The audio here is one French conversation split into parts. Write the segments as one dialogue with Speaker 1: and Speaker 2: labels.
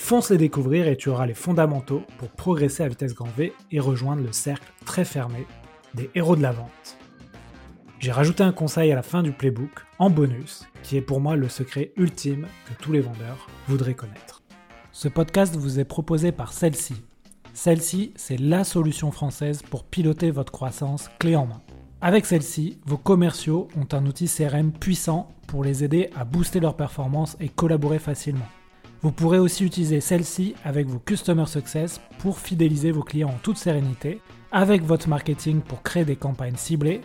Speaker 1: Fonce les découvrir et tu auras les fondamentaux pour progresser à vitesse grand V et rejoindre le cercle très fermé des héros de la vente. J'ai rajouté un conseil à la fin du playbook, en bonus, qui est pour moi le secret ultime que tous les vendeurs voudraient connaître. Ce podcast vous est proposé par celle-ci. Celle-ci, c'est la solution française pour piloter votre croissance clé en main. Avec celle-ci, vos commerciaux ont un outil CRM puissant pour les aider à booster leur performance et collaborer facilement. Vous pourrez aussi utiliser celle-ci avec vos Customer Success pour fidéliser vos clients en toute sérénité, avec votre marketing pour créer des campagnes ciblées,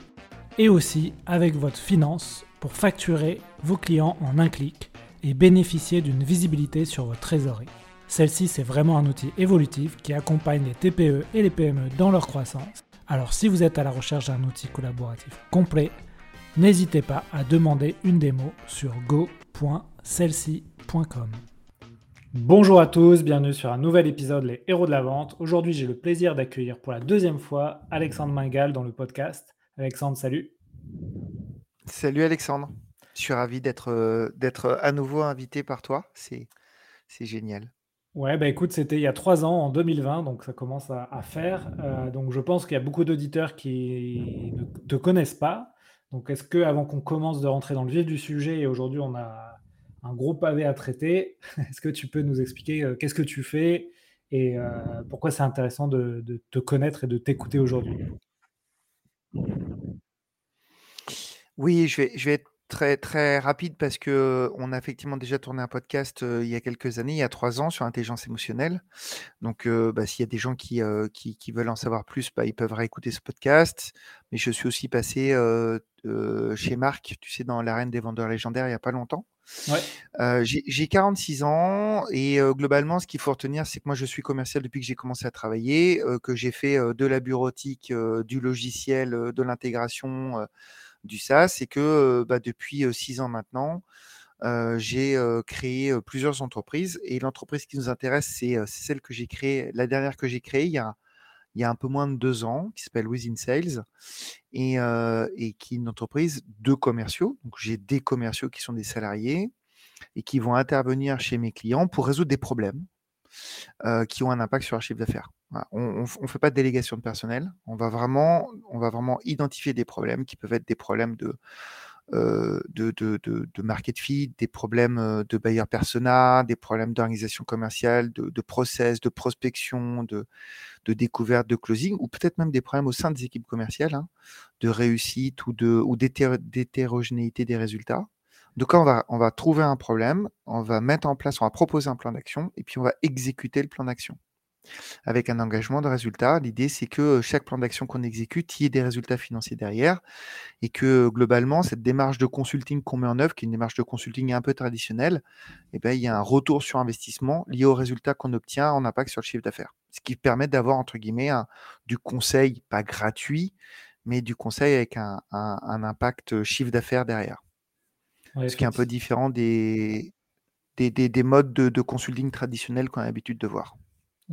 Speaker 1: et aussi avec votre finance pour facturer vos clients en un clic et bénéficier d'une visibilité sur votre trésorerie. Celle-ci, c'est vraiment un outil évolutif qui accompagne les TPE et les PME dans leur croissance alors si vous êtes à la recherche d'un outil collaboratif complet, n'hésitez pas à demander une démo sur go.celsi.com. Bonjour à tous, bienvenue sur un nouvel épisode Les Héros de la Vente. Aujourd'hui, j'ai le plaisir d'accueillir pour la deuxième fois Alexandre Mingal dans le podcast. Alexandre, salut.
Speaker 2: Salut Alexandre, je suis ravi d'être euh, à nouveau invité par toi, c'est génial.
Speaker 1: Ouais, bah écoute, c'était il y a trois ans, en 2020, donc ça commence à, faire. Euh, donc je pense qu'il y a beaucoup d'auditeurs qui ne te connaissent pas. Donc est-ce que, avant qu'on commence de rentrer dans le vif du sujet, et aujourd'hui on a un gros pavé à traiter, est-ce que tu peux nous expliquer euh, qu'est-ce que tu fais et euh, pourquoi c'est intéressant de, te connaître et de t'écouter aujourd'hui?
Speaker 2: Oui, je vais, être Très, très rapide parce que on a effectivement déjà tourné un podcast, il y a quelques années, il y a trois ans sur l'intelligence émotionnelle. Donc, bah, s'il y a des gens qui, veulent en savoir plus, bah, ils peuvent réécouter ce podcast. Mais je suis aussi passé, chez Marc, tu sais, dans l'arène des vendeurs légendaires il y a pas longtemps. Ouais. j'ai 46 ans et globalement, ce qu'il faut retenir, c'est que moi, je suis commercial depuis que j'ai commencé à travailler, que j'ai fait, de la bureautique, du logiciel, de l'intégration, du SaaS, c'est que bah, depuis six ans maintenant, j'ai créé plusieurs entreprises et l'entreprise qui nous intéresse, c'est celle que j'ai créée, la dernière que j'ai créée il y a, il y a un peu moins de deux ans, qui s'appelle Within Sales et, et qui est une entreprise de commerciaux. Donc j'ai des commerciaux qui sont des salariés et qui vont intervenir chez mes clients pour résoudre des problèmes qui ont un impact sur leur chiffre d'affaires. On ne fait pas de délégation de personnel. On va, vraiment, on va vraiment identifier des problèmes qui peuvent être des problèmes de, de, de, de, market fit, des problèmes de buyer persona, des problèmes d'organisation commerciale, de, process, de prospection, de, de découverte, de closing, ou peut-être même des problèmes au sein des équipes commerciales, hein, de réussite ou d'hétérogénéité des résultats. Donc on va, on va trouver un problème, on va mettre en place, on va proposer un plan d'action, et puis on va exécuter le plan d'action avec un engagement de résultat. L'idée, c'est que chaque plan d'action qu'on exécute, il y ait des résultats financiers derrière et que globalement, cette démarche de consulting qu'on met en œuvre, qui est une démarche de consulting un peu traditionnelle, eh ben, il y a un retour sur investissement lié aux résultats qu'on obtient en impact sur le chiffre d'affaires. Ce qui permet d'avoir, entre guillemets, du conseil, pas gratuit, mais du conseil avec un, impact chiffre d'affaires derrière. ce qui est un peu différent des, des, modes de, de consulting traditionnels qu'on a l'habitude de voir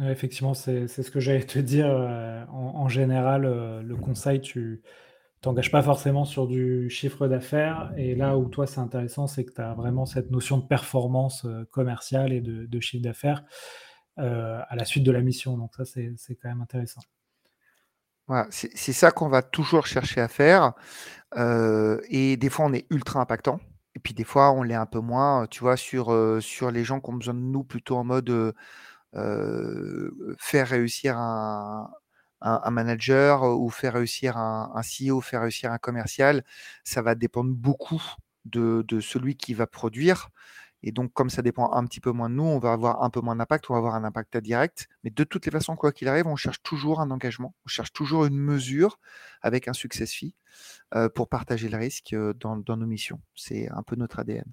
Speaker 1: effectivement, c'est ce que j'allais te dire. Euh, en, général, euh, le conseil, tu t'engages pas forcément sur du chiffre d'affaires. Et là où toi, c'est intéressant, c'est que tu as vraiment cette notion de performance euh, commerciale et de, chiffre d'affaires à la suite de la mission. Donc ça, c'est quand même intéressant.
Speaker 2: Voilà, c'est ça qu'on va toujours chercher à faire. et des fois, on est ultra impactant. Et puis des fois, on l'est un peu moins, tu vois, sur, sur les gens qui ont besoin de nous plutôt en mode faire réussir un, manager ou faire réussir un, CEO, faire réussir un commercial, ça va dépendre beaucoup de, celui qui va produire. Et donc, comme ça dépend un petit peu moins de nous, on va avoir un peu moins d'impact, on va avoir un impact direct. Mais de toutes les façons, quoi qu'il arrive, on cherche toujours un engagement, on cherche toujours une mesure avec un success fee pour partager le risque dans nos missions. C'est un peu notre ADN.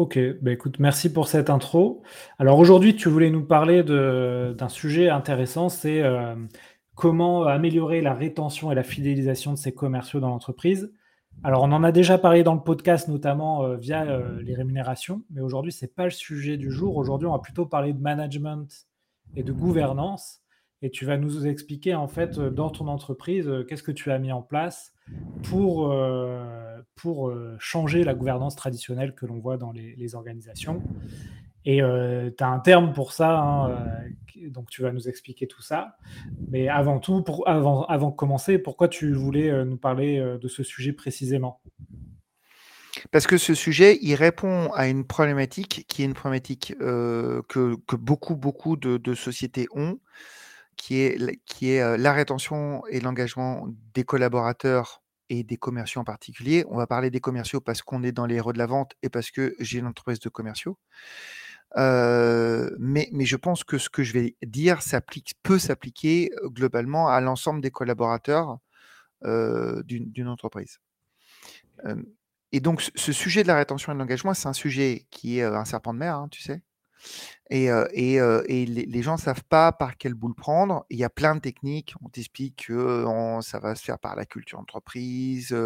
Speaker 1: Ok, bah écoute, merci pour cette intro. Alors aujourd'hui, tu voulais nous parler d'un sujet intéressant, c'est euh, comment améliorer la rétention et la fidélisation de ces commerciaux dans l'entreprise. Alors, on en a déjà parlé dans le podcast, notamment euh, via euh, les rémunérations, mais aujourd'hui, ce n'est pas le sujet du jour. Aujourd'hui, on va plutôt parler de management et de gouvernance. Et tu vas nous expliquer, en fait, euh, dans ton entreprise, qu'est-ce que tu as mis en place pour, pour changer la gouvernance traditionnelle que l'on voit dans les organisations. Et euh, tu as un terme pour ça, hein, euh, donc tu vas nous expliquer tout ça. Mais avant tout, avant, avant de commencer, pourquoi tu voulais euh, nous parler de ce sujet précisément?
Speaker 2: Parce que ce sujet, il répond à une problématique qui est une problématique que, que, beaucoup, beaucoup de, sociétés ont, qui est, la rétention et l'engagement des collaborateurs et des commerciaux en particulier. On va parler des commerciaux parce qu'on est dans les héros de la vente et parce que j'ai une entreprise de commerciaux mais, je pense que ce que je vais dire peut s'appliquer globalement à l'ensemble des collaborateurs d'une entreprise. et donc, ce sujet de la rétention et de l'engagement, c'est un sujet qui est un serpent de mer, hein, tu sais. Et, les, gens ne savent pas par quelle boule prendre. Il y a plein de techniques. On t'explique que ça va se faire par la culture entreprise,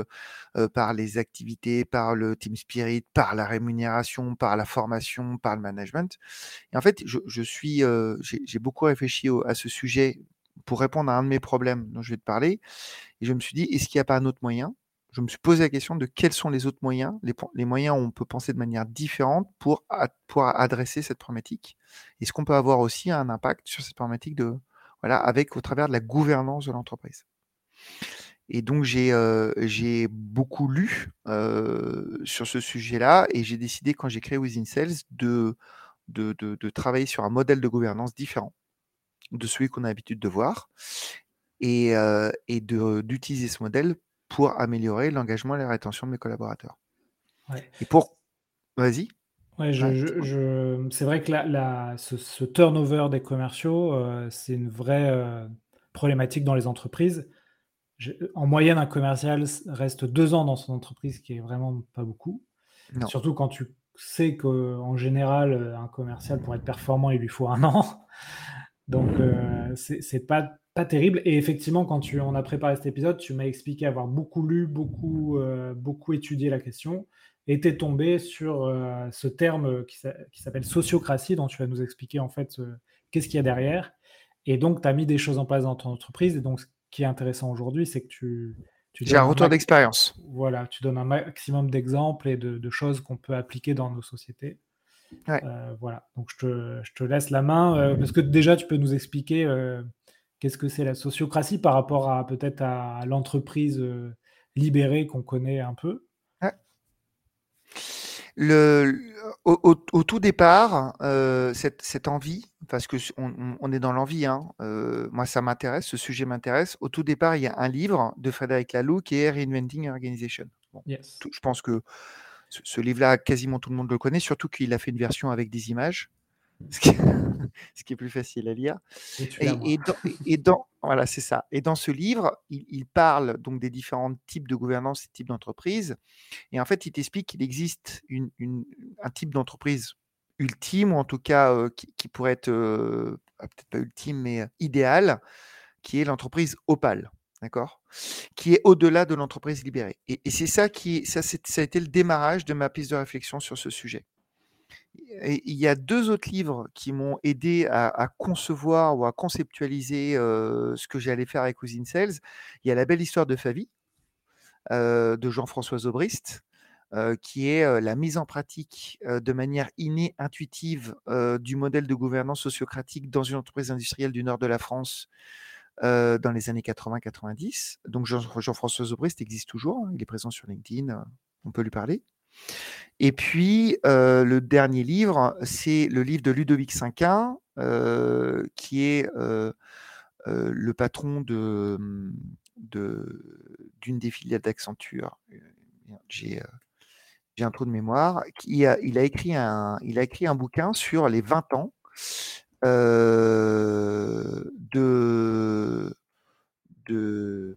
Speaker 2: par les activités, par le team spirit, par la rémunération, par la formation, par le management. Et en fait, je, suis, j'ai beaucoup réfléchi à ce sujet pour répondre à un de mes problèmes dont je vais te parler. Et je me suis dit, est-ce qu'il n'y a pas un autre moyen je me suis posé la question de quels sont les autres moyens, les, moyens où on peut penser de manière différente pour, adresser cette problématique. Est-ce qu'on peut avoir aussi un impact sur cette problématique de, voilà, avec au travers de la gouvernance de l'entreprise? Et donc j'ai euh, beaucoup lu euh, sur ce sujet-là et j'ai décidé quand j'ai créé Within Sales de, de, travailler sur un modèle de gouvernance différent de celui qu'on a l'habitude de voir et, euh, et d'utiliser ce modèle pour améliorer l'engagement et la rétention de mes collaborateurs. Et pour. Vas-y.
Speaker 1: Ouais, je, c'est vrai que la, ce, turnover des commerciaux, euh, c'est une vraie euh, problématique dans les entreprises. en moyenne, un commercial reste deux ans dans son entreprise, ce qui est vraiment pas beaucoup. Surtout quand tu sais qu'en général, un commercial, pour être performant, il lui faut un an. Donc, euh, c'est pas pas terrible. Et effectivement, quand tu, on a préparé cet épisode, tu m'as expliqué avoir beaucoup lu, beaucoup, euh, beaucoup étudié la question, et tu es tombé sur euh, ce terme qui, s'appelle sociocratie, dont tu vas nous expliquer en fait euh, qu'est-ce qu'il y a derrière. Et donc, tu as mis des choses en place dans ton entreprise. Et donc, ce qui est intéressant aujourd'hui, c'est que tu.
Speaker 2: tu J'ai un retour d'expérience.
Speaker 1: Voilà, tu donnes un maximum d'exemples et de, choses qu'on peut appliquer dans nos sociétés. voilà, donc je te, je te, laisse la main, parce que déjà, tu peux nous expliquer Qu'est-ce que c'est la sociocratie par rapport à peut-être à l'entreprise euh, libérée qu'on connaît un peu?
Speaker 2: Le, au, tout départ, euh, cette, envie, parce que on, est dans l'envie, hein, euh, moi ça m'intéresse, ce sujet m'intéresse. Au tout départ, il y a un livre de Frédéric Laloux qui est Reinventing Organization. je pense que ce livre-là, quasiment tout le monde le connaît, surtout qu'il a fait une version avec des images. ce qui, est plus facile à lire. Et, dans, voilà, c'est ça. Et dans ce livre, il, parle donc des différents types de gouvernance et types d'entreprise. Et en fait, il t'explique qu'il existe une, un type d'entreprise ultime, ou en tout cas euh, qui, pourrait être, euh, ah, peut-être pas ultime, mais euh, idéal, qui est l'entreprise opale. D'accord? Qui est au-delà de l'entreprise libérée. Et, c'est ça qui, ça, ça a été le démarrage de ma piste de réflexion sur ce sujet il y a deux autres livres qui m'ont aidé à, concevoir ou à conceptualiser ce que j'allais faire avec Cousine Sales. Il y a La belle histoire de Favie de Jean-François Zobrist, qui est la mise en pratique de manière innée, intuitive du modèle de gouvernance sociocratique dans une entreprise industrielle du nord de la France dans les années 80-90. Donc Jean-François Zobrist existe toujours, hein, il est présent sur LinkedIn, on peut lui parler. Et puis, le dernier livre, c'est le livre de Ludovic Cinquin, qui est le patron de, mmh, d'une des filiales d'Accenture. J'ai, un trou de mémoire. Il a, il, a écrit un, il a écrit un bouquin sur les 20 ans de, de,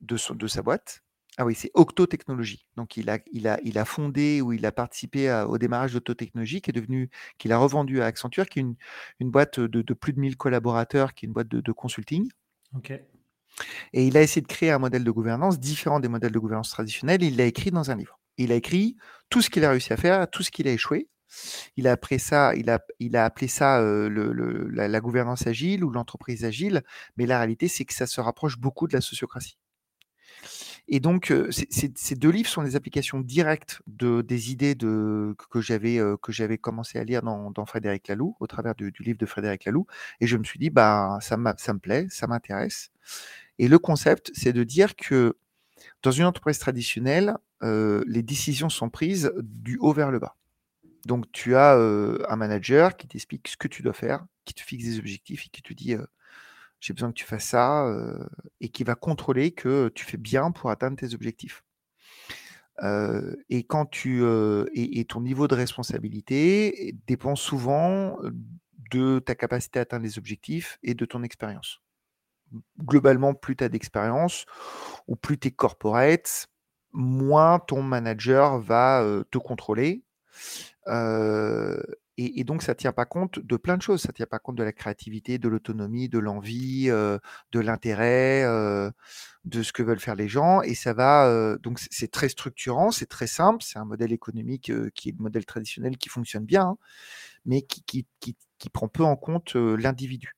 Speaker 2: de, de sa boîte. Ah oui, c'est Octo Technologies. Donc il a, il a, il a fondé ou il a participé au démarrage d'Octo Technologies, qui est devenu, qu'il a revendu à Accenture, qui est une, boîte de, plus de 1000 collaborateurs, qui est une boîte de, consulting. Ok. Et il a essayé de créer un modèle de gouvernance différent des modèles de gouvernance traditionnels. Il l'a écrit dans un livre. Il a écrit tout ce qu'il a réussi à faire, tout ce qu'il a échoué. Il a, appelé ça, il a, il a appelé ça le, la, gouvernance agile ou l'entreprise agile, mais la réalité, c'est que ça se rapproche beaucoup de la sociocratie. Et donc, ces deux livres sont des applications directes de, des idées que j'avais commencé à lire dans, dans, Frédéric Laloux, au travers du, livre de Frédéric Laloux. Et je me suis dit, bah, ça, ça me plaît, ça m'intéresse. Et le concept, c'est de dire que dans une entreprise traditionnelle, les décisions sont prises du haut vers le bas. Donc, tu as un manager qui t'explique ce que tu dois faire, qui te fixe des objectifs et qui te dit j'ai besoin que tu fasses ça et qui va contrôler que tu fais bien pour atteindre tes objectifs. et quand tu et, ton niveau de responsabilité dépend souvent de ta capacité à atteindre les objectifs et de ton expérience. Globalement, plus tu as d'expérience ou plus tu es corporate, moins ton manager va te contrôler et, donc, ça ne tient pas compte de plein de choses. Ça ne tient pas compte de la créativité, de l'autonomie, de l'envie, de l'intérêt, de ce que veulent faire les gens. Et ça va. donc, c'est très structurant, c'est très simple. C'est un modèle économique qui est le modèle traditionnel qui fonctionne bien, hein, mais qui, prend peu en compte l'individu.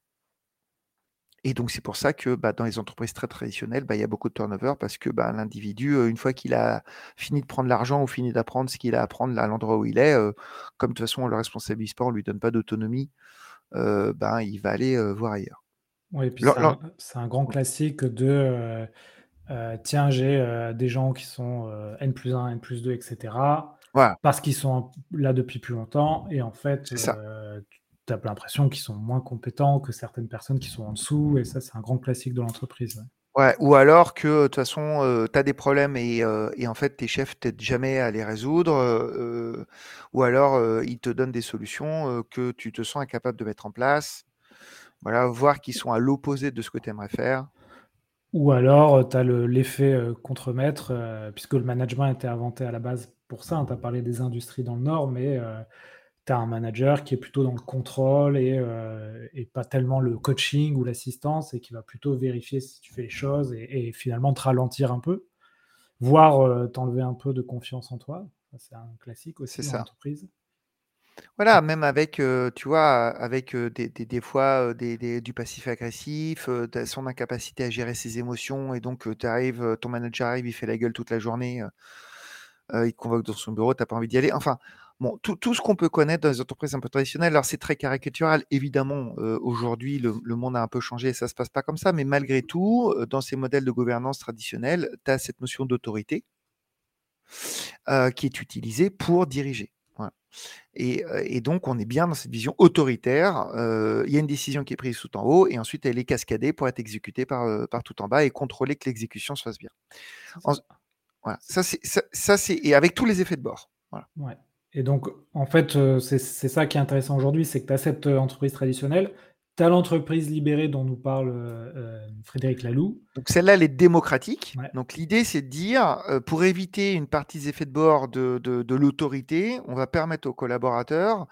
Speaker 2: Et donc, c'est pour ça que bah, dans les entreprises très traditionnelles, bah, il y a beaucoup de turnover parce que bah, l'individu, une fois qu'il a fini de prendre l'argent ou fini d'apprendre ce qu'il a à apprendre à l'endroit où il est, comme de toute façon, on ne le responsabilise pas, on ne lui donne pas d'autonomie, ben, il va aller voir ailleurs.
Speaker 1: Oui, et puis c'est un, grand classique de tiens, j'ai des gens qui sont N plus 1, N plus 2, etc. Parce qu'ils sont là depuis plus longtemps. Et en fait, tu as l'impression qu'ils sont moins compétents que certaines personnes qui sont en dessous, et ça, c'est un grand classique de l'entreprise.
Speaker 2: Ouais. ou alors que de toute façon, euh, tu as des problèmes et, euh, et, en fait, tes chefs t'aident jamais à les résoudre, euh, ou alors ils te donnent des solutions que tu te sens incapable de mettre en place. Voilà, voir qu'ils sont à l'opposé de ce que tu aimerais faire.
Speaker 1: Ou alors, tu as l'effet contre-maître, puisque le management a été inventé à la base pour ça. Hein. Tu as parlé des industries dans le Nord, mais tu as un manager qui est plutôt dans le contrôle euh, et, pas tellement le coaching ou l'assistance et qui va plutôt vérifier si tu fais les choses et, finalement te ralentir un peu, voire euh, t'enlever un peu de confiance en toi. C'est un classique aussi dans l'entreprise.
Speaker 2: Voilà, même avec, euh, tu vois, avec des, fois du passif agressif, son incapacité à gérer ses émotions, et donc tu arrives, ton manager arrive, il fait la gueule toute la journée, il te convoque dans son bureau, tu n'as pas envie d'y aller. Enfin, Bon, tout, ce qu'on peut connaître dans les entreprises un peu traditionnelles, alors c'est très caricatural, évidemment, euh, aujourd'hui le, monde a un peu changé, ça ne se passe pas comme ça, mais malgré tout, euh, dans ces modèles de gouvernance traditionnels, tu as cette notion d'autorité euh, qui est utilisée pour diriger. Et, donc, on est bien dans cette vision autoritaire. Il y a une décision qui est prise tout en haut et ensuite elle est cascadée pour être exécutée par, par tout en bas et contrôler que l'exécution se fasse bien. Voilà, ça c'est ça, et avec tous les effets de bord. Voilà.
Speaker 1: Ouais. Et donc, en fait, euh, c'est ça qui est intéressant aujourd'hui, c'est que tu as cette euh, entreprise traditionnelle, tu as l'entreprise libérée dont nous parle euh, Frédéric Laloux.
Speaker 2: Donc celle-là, elle est démocratique. Donc l'idée, c'est de dire, pour éviter une partie des effets de bord de, de l'autorité, on va permettre aux collaborateurs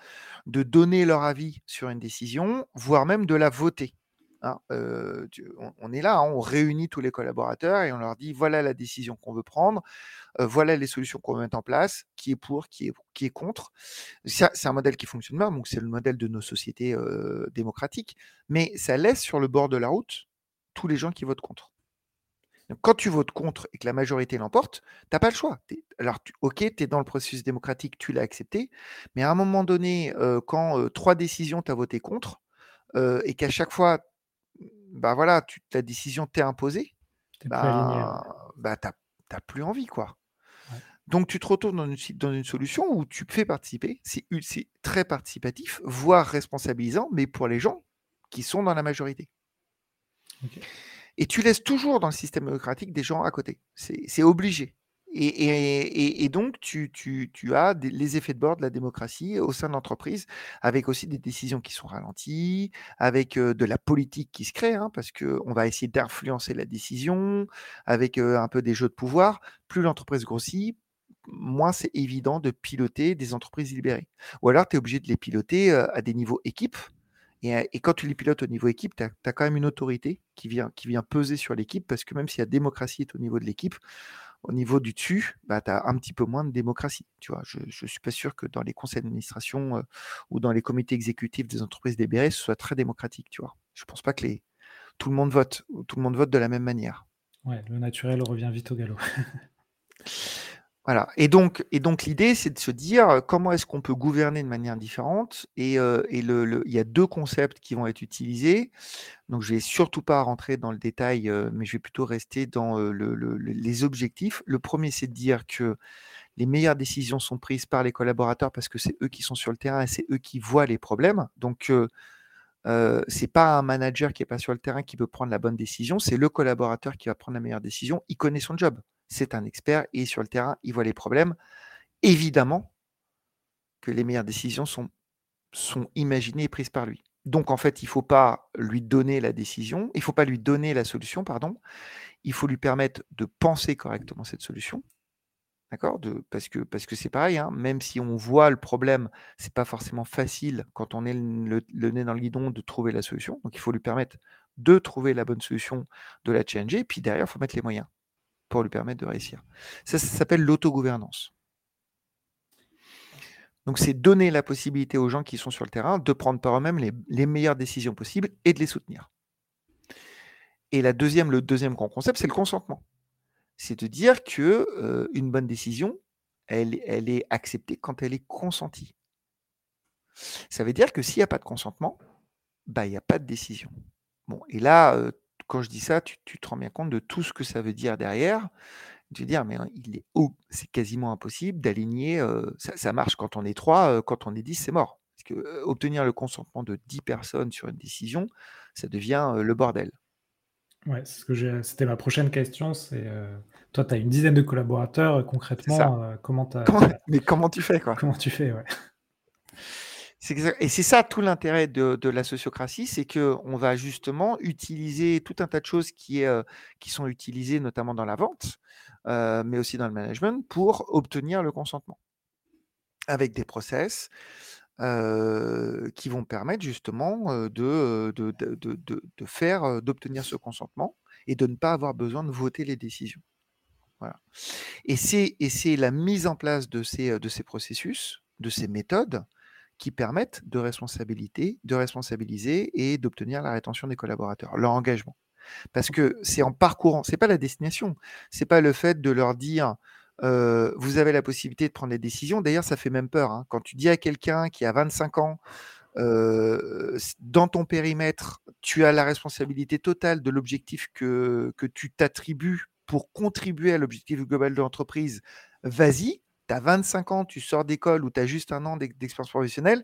Speaker 2: de donner leur avis sur une décision, voire même de la voter. Hein, on, est là, hein, on réunit tous les collaborateurs et on leur dit voilà la décision qu'on veut prendre, voilà les solutions qu'on veut mettre en place, qui est pour, qui est, contre. C'est un modèle qui fonctionne bien, donc c'est le modèle de nos sociétés démocratiques, mais ça laisse sur le bord de la route tous les gens qui votent contre. quand tu votes contre et que la majorité l'emporte, tu n'as pas le choix. alors, ok, tu es dans le processus démocratique, tu l'as accepté, mais à un moment donné, quand trois décisions, tu as voté contre, et qu'à chaque fois, bah voilà, tu, ta décision t'est imposée, bah, bah t'as plus envie, quoi. Donc tu te dans une, dans une solution où tu fais participer, c'est très participatif, voire responsabilisant, mais pour les gens qui sont dans la majorité. Et tu laisses toujours dans le système démocratique des gens à côté. C'est obligé. Et, donc, tu, as les effets de bord de la démocratie au sein de l'entreprise, avec aussi des décisions qui sont ralenties, avec de la politique qui se crée, hein, parce qu'on va essayer d'influencer la décision, avec un peu des jeux de pouvoir. Plus l'entreprise grossit, moins c'est évident de piloter des entreprises libérées. Ou alors, tu es obligé de les piloter à des niveaux équipes, Et, quand tu les pilotes au niveau équipe, tu as, quand même une autorité qui vient, qui vient peser sur l'équipe, parce que même si la démocratie est au niveau de l'équipe, au niveau du dessus, bah, tu as un petit peu moins de démocratie. Tu vois, je ne suis pas sûr que dans les conseils d'administration ou dans les comités exécutifs des entreprises libérées, ce soit très démocratique. Tu vois? Je ne pense pas que les, tout le monde vote, tout le monde vote de la même manière.
Speaker 1: Ouais, le naturel revient vite au galop.
Speaker 2: Voilà. Et donc, l'idée, c'est de se dire comment est-ce qu'on peut gouverner de manière différente. Et, et le, il y a deux concepts qui vont être utilisés. Donc, je vais surtout pas rentrer dans le détail, mais je vais plutôt rester dans les objectifs. Le premier, c'est de dire que les meilleures décisions sont prises par les collaborateurs parce que c'est eux qui sont sur le terrain et c'est eux qui voient les problèmes. Donc, euh, c'est pas un manager qui est pas sur le terrain qui peut prendre la bonne décision, c'est le collaborateur qui va prendre la meilleure décision. Il connaît son job c'est un expert, et sur le terrain, il voit les problèmes. Évidemment que les meilleures décisions sont, imaginées et prises par lui. Donc en fait, il ne faut pas lui donner la décision, il ne faut pas lui donner la solution, pardon. Il faut lui permettre de penser correctement cette solution. D'accord Parce que parce que c'est pareil, hein, même si on voit le problème, c'est pas forcément facile quand on est le, nez dans le guidon de trouver la solution. Donc il faut lui permettre de trouver la bonne solution, de la changer, puis derrière, il faut mettre les moyens pour lui permettre de réussir. Ça, ça s'appelle l'autogouvernance. Donc, c'est donner la possibilité aux gens qui sont sur le terrain de prendre par eux-mêmes les, meilleures décisions possibles et de les soutenir. Et la deuxième, le deuxième grand concept, c'est le consentement. C'est de dire que euh, une bonne décision, elle, est acceptée quand elle est consentie. Ça veut dire que s'il n'y a pas de consentement, bah, il n'y a pas de décision. Bon, et là, euh, quand je dis ça, tu, te rends bien compte de tout ce que ça veut dire derrière. Tu veux dire, mais il est c'est quasiment impossible d'aligner. ça, marche quand on est trois, quand on est dix, c'est mort. Parce que obtenir le consentement de dix personnes sur une décision, ça devient le bordel.
Speaker 1: Ouais, c'était ma prochaine question. C'est toi, tu as une dizaine de collaborateurs. Concrètement, comment, tu
Speaker 2: Mais comment tu fais quoi?
Speaker 1: Comment tu fais, ouais.
Speaker 2: Et c'est ça tout l'intérêt de, la sociocratie, c'est qu'on va justement utiliser tout un tas de choses qui, euh, sont utilisées notamment dans la vente, euh, mais aussi dans le management, pour obtenir le consentement. Avec des process euh, qui vont permettre justement de, faire, d'obtenir ce consentement et de ne pas avoir besoin de voter les décisions. Et c'est la mise en place de ces processus, de ces méthodes, qui permettent de responsabilité, de responsabiliser et d'obtenir la rétention des collaborateurs, leur engagement. Parce que c'est en parcourant, c'est pas la destination, c'est pas le fait de leur dire euh, vous avez la possibilité de prendre des décisions. D'ailleurs, ça fait même peur. Hein. Quand tu dis à quelqu'un qui a 25 ans, euh, dans ton périmètre, tu as la responsabilité totale de l'objectif que, que tu t'attribues pour contribuer à l'objectif global de l'entreprise, vas-y, tu as 25 ans, tu sors d'école ou tu as juste un an d'expérience professionnelle,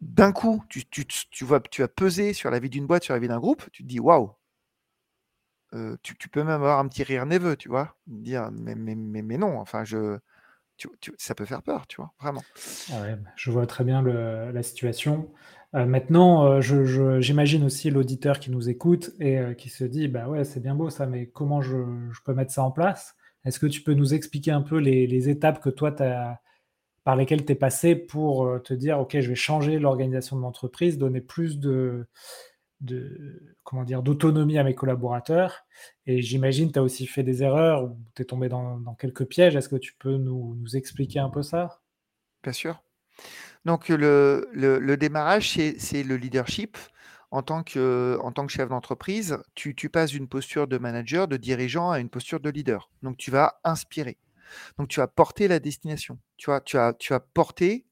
Speaker 2: d'un coup, tu, tu, tu, vois, tu as pesé sur la vie d'une boîte, sur la vie d'un groupe, tu te dis waouh, euh, tu, peux même avoir un petit rire neveux, tu vois, dire mais, non, enfin, je, ça peut faire peur, tu vois, vraiment.
Speaker 1: Ah je vois très bien la situation. Euh, maintenant, euh, j'imagine aussi l'auditeur qui nous écoute et qui se dit bah ouais, c'est bien beau ça, mais comment je, peux mettre ça en place? Est-ce que tu peux nous expliquer un peu les, étapes que toi, as, par lesquelles tu es passé pour euh, te dire, OK, je vais changer l'organisation de l'entreprise, donner plus de, d'autonomie à mes collaborateurs? Et j'imagine, tu as aussi fait des erreurs ou tu es tombé dans, quelques pièges. Est-ce que tu peux nous, expliquer un peu ça?
Speaker 2: Bien sûr. Donc, le, le démarrage, c'est le leadership en tant que, chef d'entreprise, tu, passes d'une posture de manager, de dirigeant à une posture de leader. Donc, tu vas inspirer. Donc, tu vas porter la destination. Tu vas, tu as, tu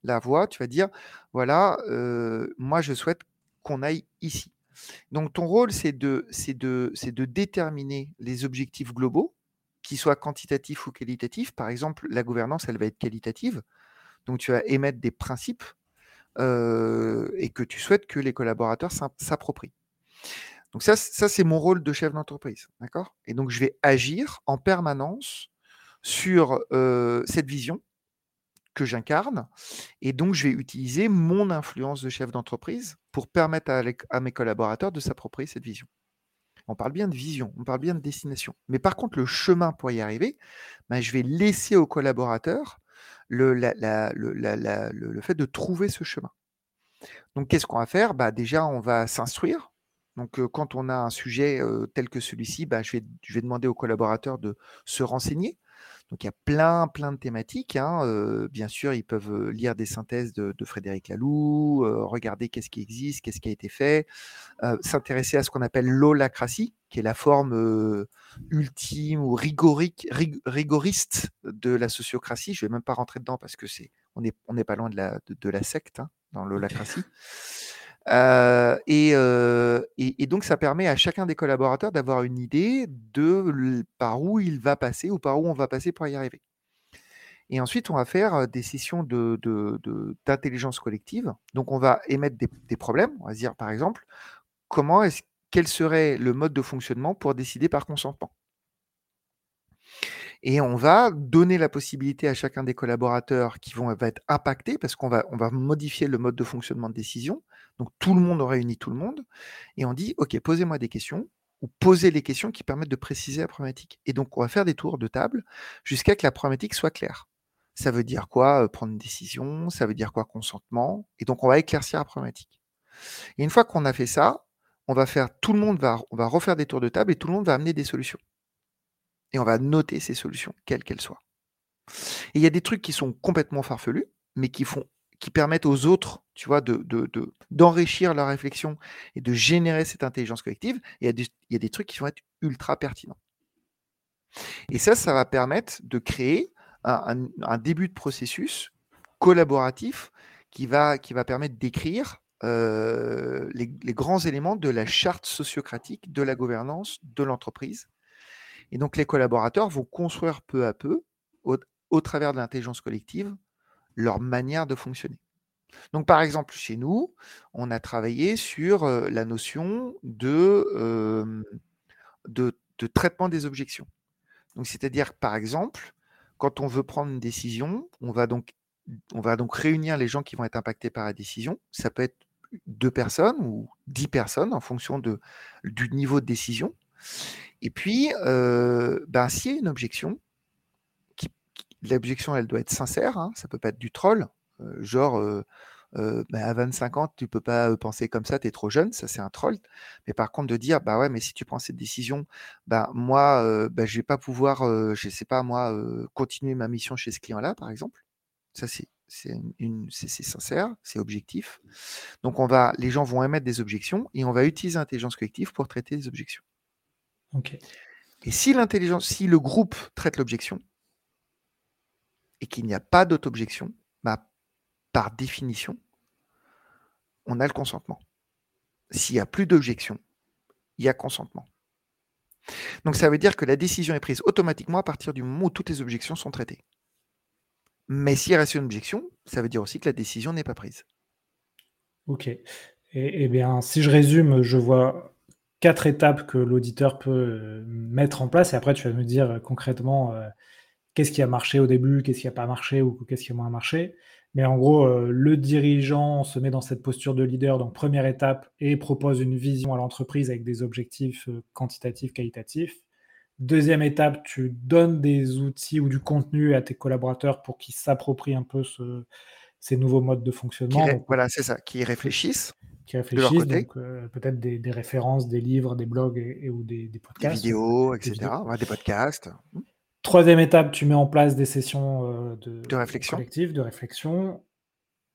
Speaker 2: la voix. Tu vas dire, voilà, euh, moi, je souhaite qu'on aille ici. Donc, ton rôle, c'est de, de, de déterminer les objectifs globaux, qu'ils soient quantitatifs ou qualitatifs. Par exemple, la gouvernance, elle va être qualitative. Donc, tu vas émettre des principes et que tu souhaites que les collaborateurs s'approprient. Donc ça, ça c'est mon rôle de chef d'entreprise, d'accord? Et donc je vais agir en permanence sur cette vision que j'incarne, et donc je vais utiliser mon influence de chef d'entreprise pour permettre à, mes collaborateurs de s'approprier cette vision. On parle bien de vision, on parle bien de destination. Mais par contre, le chemin pour y arriver, ben, je vais laisser aux collaborateurs le, le, fait de trouver ce chemin. Donc, qu'est-ce qu'on va faire? Bah, Déjà, on va s'instruire. Donc, quand on a un sujet tel que celui-ci, bah, je, vais, je vais demander aux collaborateurs de se renseigner. Donc il y a plein, plein de thématiques. Hein, bien sûr, ils peuvent lire des synthèses de, Frédéric Laloux, regarder qu'est-ce qui existe, qu'est-ce qui a été fait, s'intéresser à ce qu'on appelle l'holacratie, qui est la forme ultime ou rigorique, rigoriste de la sociocratie. Je ne vais même pas rentrer dedans parce que c'est on n'est on pas loin de la, de, la secte hein, dans l'holacratie. Et, donc, ça permet à chacun des collaborateurs d'avoir une idée de par où il va passer ou par où on va passer pour y arriver. Et ensuite, on va faire des sessions d'intelligence collective. Donc, on va émettre des, problèmes. On va se dire, par exemple, comment est quel serait le mode de fonctionnement pour décider par consentement? Et on va donner la possibilité à chacun des collaborateurs qui vont être impactés, parce qu'on va, on va modifier le mode de fonctionnement de décision. Donc tout le monde, on réunit tout le monde, et on dit, OK, posez-moi des questions, ou posez les questions qui permettent de préciser la problématique. Et donc on va faire des tours de table jusqu'à que la problématique soit claire. Ça veut dire quoi euh, prendre une décision, ça veut dire quoi consentement, et donc on va éclaircir la problématique. Et une fois qu'on a fait ça, on va faire, tout le monde va, on va refaire des tours de table et tout le monde va amener des solutions et on va noter ces solutions, quelles qu'elles soient. Et il y a des trucs qui sont complètement farfelus, mais qui font qui permettent aux autres, tu vois, de, d'enrichir leur réflexion et de générer cette intelligence collective. Et il y, a des, trucs qui vont être ultra pertinents. Et ça, ça va permettre de créer un, début de processus collaboratif qui va, qui va permettre d'écrire euh, les, grands éléments de la charte sociocratique de la gouvernance de l'entreprise et donc, les collaborateurs vont construire peu à peu, au, travers de l'intelligence collective, leur manière de fonctionner. Donc, par exemple, chez nous, on a travaillé sur la notion de, de, traitement des objections. Donc, c'est-à-dire, par exemple, quand on veut prendre une décision, on va donc, on va donc réunir les gens qui vont être impactés par la décision. Ça peut être deux personnes ou dix personnes en fonction de, du niveau de décision. Et puis, ben, s'il y a une objection, l'objection, elle doit être sincère, hein, ça peut pas être du troll, genre, ben, à 25 ans, tu ne peux pas penser comme ça, tu es trop jeune, ça c'est un troll. Mais par contre, de dire, bah ouais, mais si tu prends cette décision, bah moi, bah, je vais pas pouvoir, je sais pas moi, continuer ma mission chez ce client-là, par exemple. Ça c'est c'est sincère, c'est objectif. Donc on va, les gens vont émettre des objections et on va utiliser l'intelligence collective pour traiter les objections. Et si l'intelligence, si le groupe traite l'objection et qu'il n'y a pas d'autre objection, bah, par définition, on a le consentement. S'il n'y a plus d'objection, il y a consentement. Donc ça veut dire que la décision est prise automatiquement à partir du moment où toutes les objections sont traitées. Mais s'il reste une objection, ça veut dire aussi que la décision n'est pas prise.
Speaker 1: Ok. Et, eh bien, si je résume, je vois quatre étapes que l'auditeur peut euh, mettre en place et après tu vas me dire euh, concrètement euh, qu'est-ce qui a marché au début, qu'est-ce qui n'a pas marché ou qu'est-ce qui a moins marché. Mais en gros, le dirigeant se met dans cette posture de leader, donc première étape, et propose une vision à l'entreprise avec des objectifs quantitatifs, qualitatifs. Deuxième étape, tu donnes des outils ou du contenu à tes collaborateurs pour qu'ils s'approprient un peu ces nouveaux modes de fonctionnement.
Speaker 2: voilà, c'est ça, qu'ils réfléchissent
Speaker 1: qui réfléchissent, donc euh, peut-être des, références, des livres, des blogs et, ou des, podcasts.
Speaker 2: Des vidéos, etc. Des, podcasts.
Speaker 1: Troisième étape, tu mets en place des sessions euh, de,
Speaker 2: de réflexion.
Speaker 1: collective, de réflexion.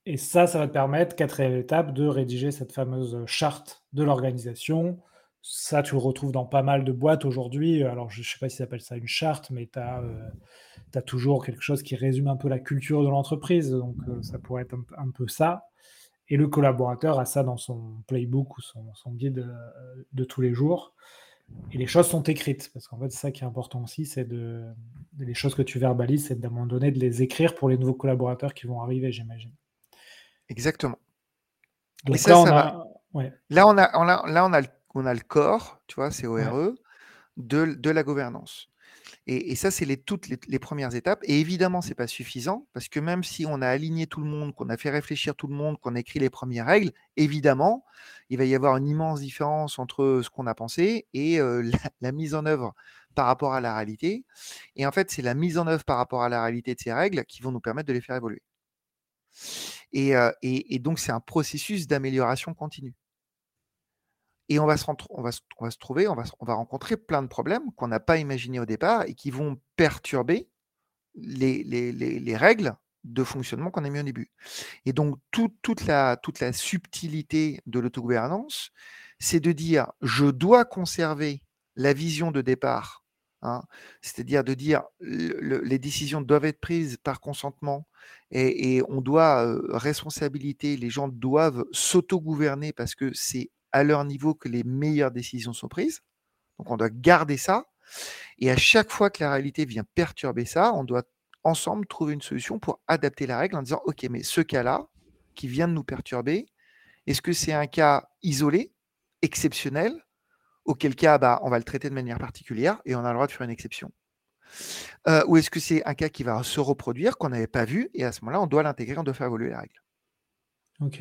Speaker 1: Et ça, ça va te permettre, quatrième étape, de rédiger cette fameuse charte de l'organisation. Ça, tu le retrouves dans pas mal de boîtes aujourd'hui. Alors, je ne sais pas si ça s'appelle ça une charte, mais tu as, euh, toujours quelque chose qui résume un peu la culture de l'entreprise. Donc, ça pourrait être un, peu ça. Et le collaborateur a ça dans son playbook ou son, guide euh, de tous les jours. Et les choses sont écrites, parce qu'en fait, c'est ça qui est important aussi, c'est de, les choses que tu verbalises, c'est d'à un moment donné de les écrire pour les nouveaux collaborateurs qui vont arriver, j'imagine.
Speaker 2: Exactement. Donc là, on a, là, on a, là, on a, le, on a le corps, tu vois, c'est ORE, de, de la gouvernance. Et, ça, c'est les, toutes les, premières étapes. Et évidemment, ce n'est pas suffisant, parce que même si on a aligné tout le monde, qu'on a fait réfléchir tout le monde, qu'on a écrit les premières règles, évidemment, il va y avoir une immense différence entre ce qu'on a pensé et la, mise en œuvre par rapport à la réalité. Et en fait, c'est la mise en œuvre par rapport à la réalité de ces règles qui vont nous permettre de les faire évoluer. Et, et, donc, c'est un processus d'amélioration continue. Et on va se, on va on va se trouver, on va, on va rencontrer plein de problèmes qu'on n'a pas imaginés au départ et qui vont perturber les, les, les, règles de fonctionnement qu'on a mis au début. Et donc, toute, la, toute la subtilité de l'autogouvernance, c'est de dire, je dois conserver la vision de départ, hein, c'est-à-dire de dire, les décisions doivent être prises par consentement et, on doit responsabilité, les gens doivent s'autogouverner parce que c'est à leur niveau que les meilleures décisions sont prises. Donc, on doit garder ça. Et à chaque fois que la réalité vient perturber ça, on doit ensemble trouver une solution pour adapter la règle en disant, OK, mais ce cas-là, qui vient de nous perturber, est-ce que c'est un cas isolé, exceptionnel, auquel cas bah, on va le traiter de manière particulière et on a le droit de faire une exception euh, Ou est-ce que c'est un cas qui va se reproduire, qu'on n'avait pas vu, et à ce moment-là, on doit l'intégrer, on doit faire évoluer la règle
Speaker 1: Ok.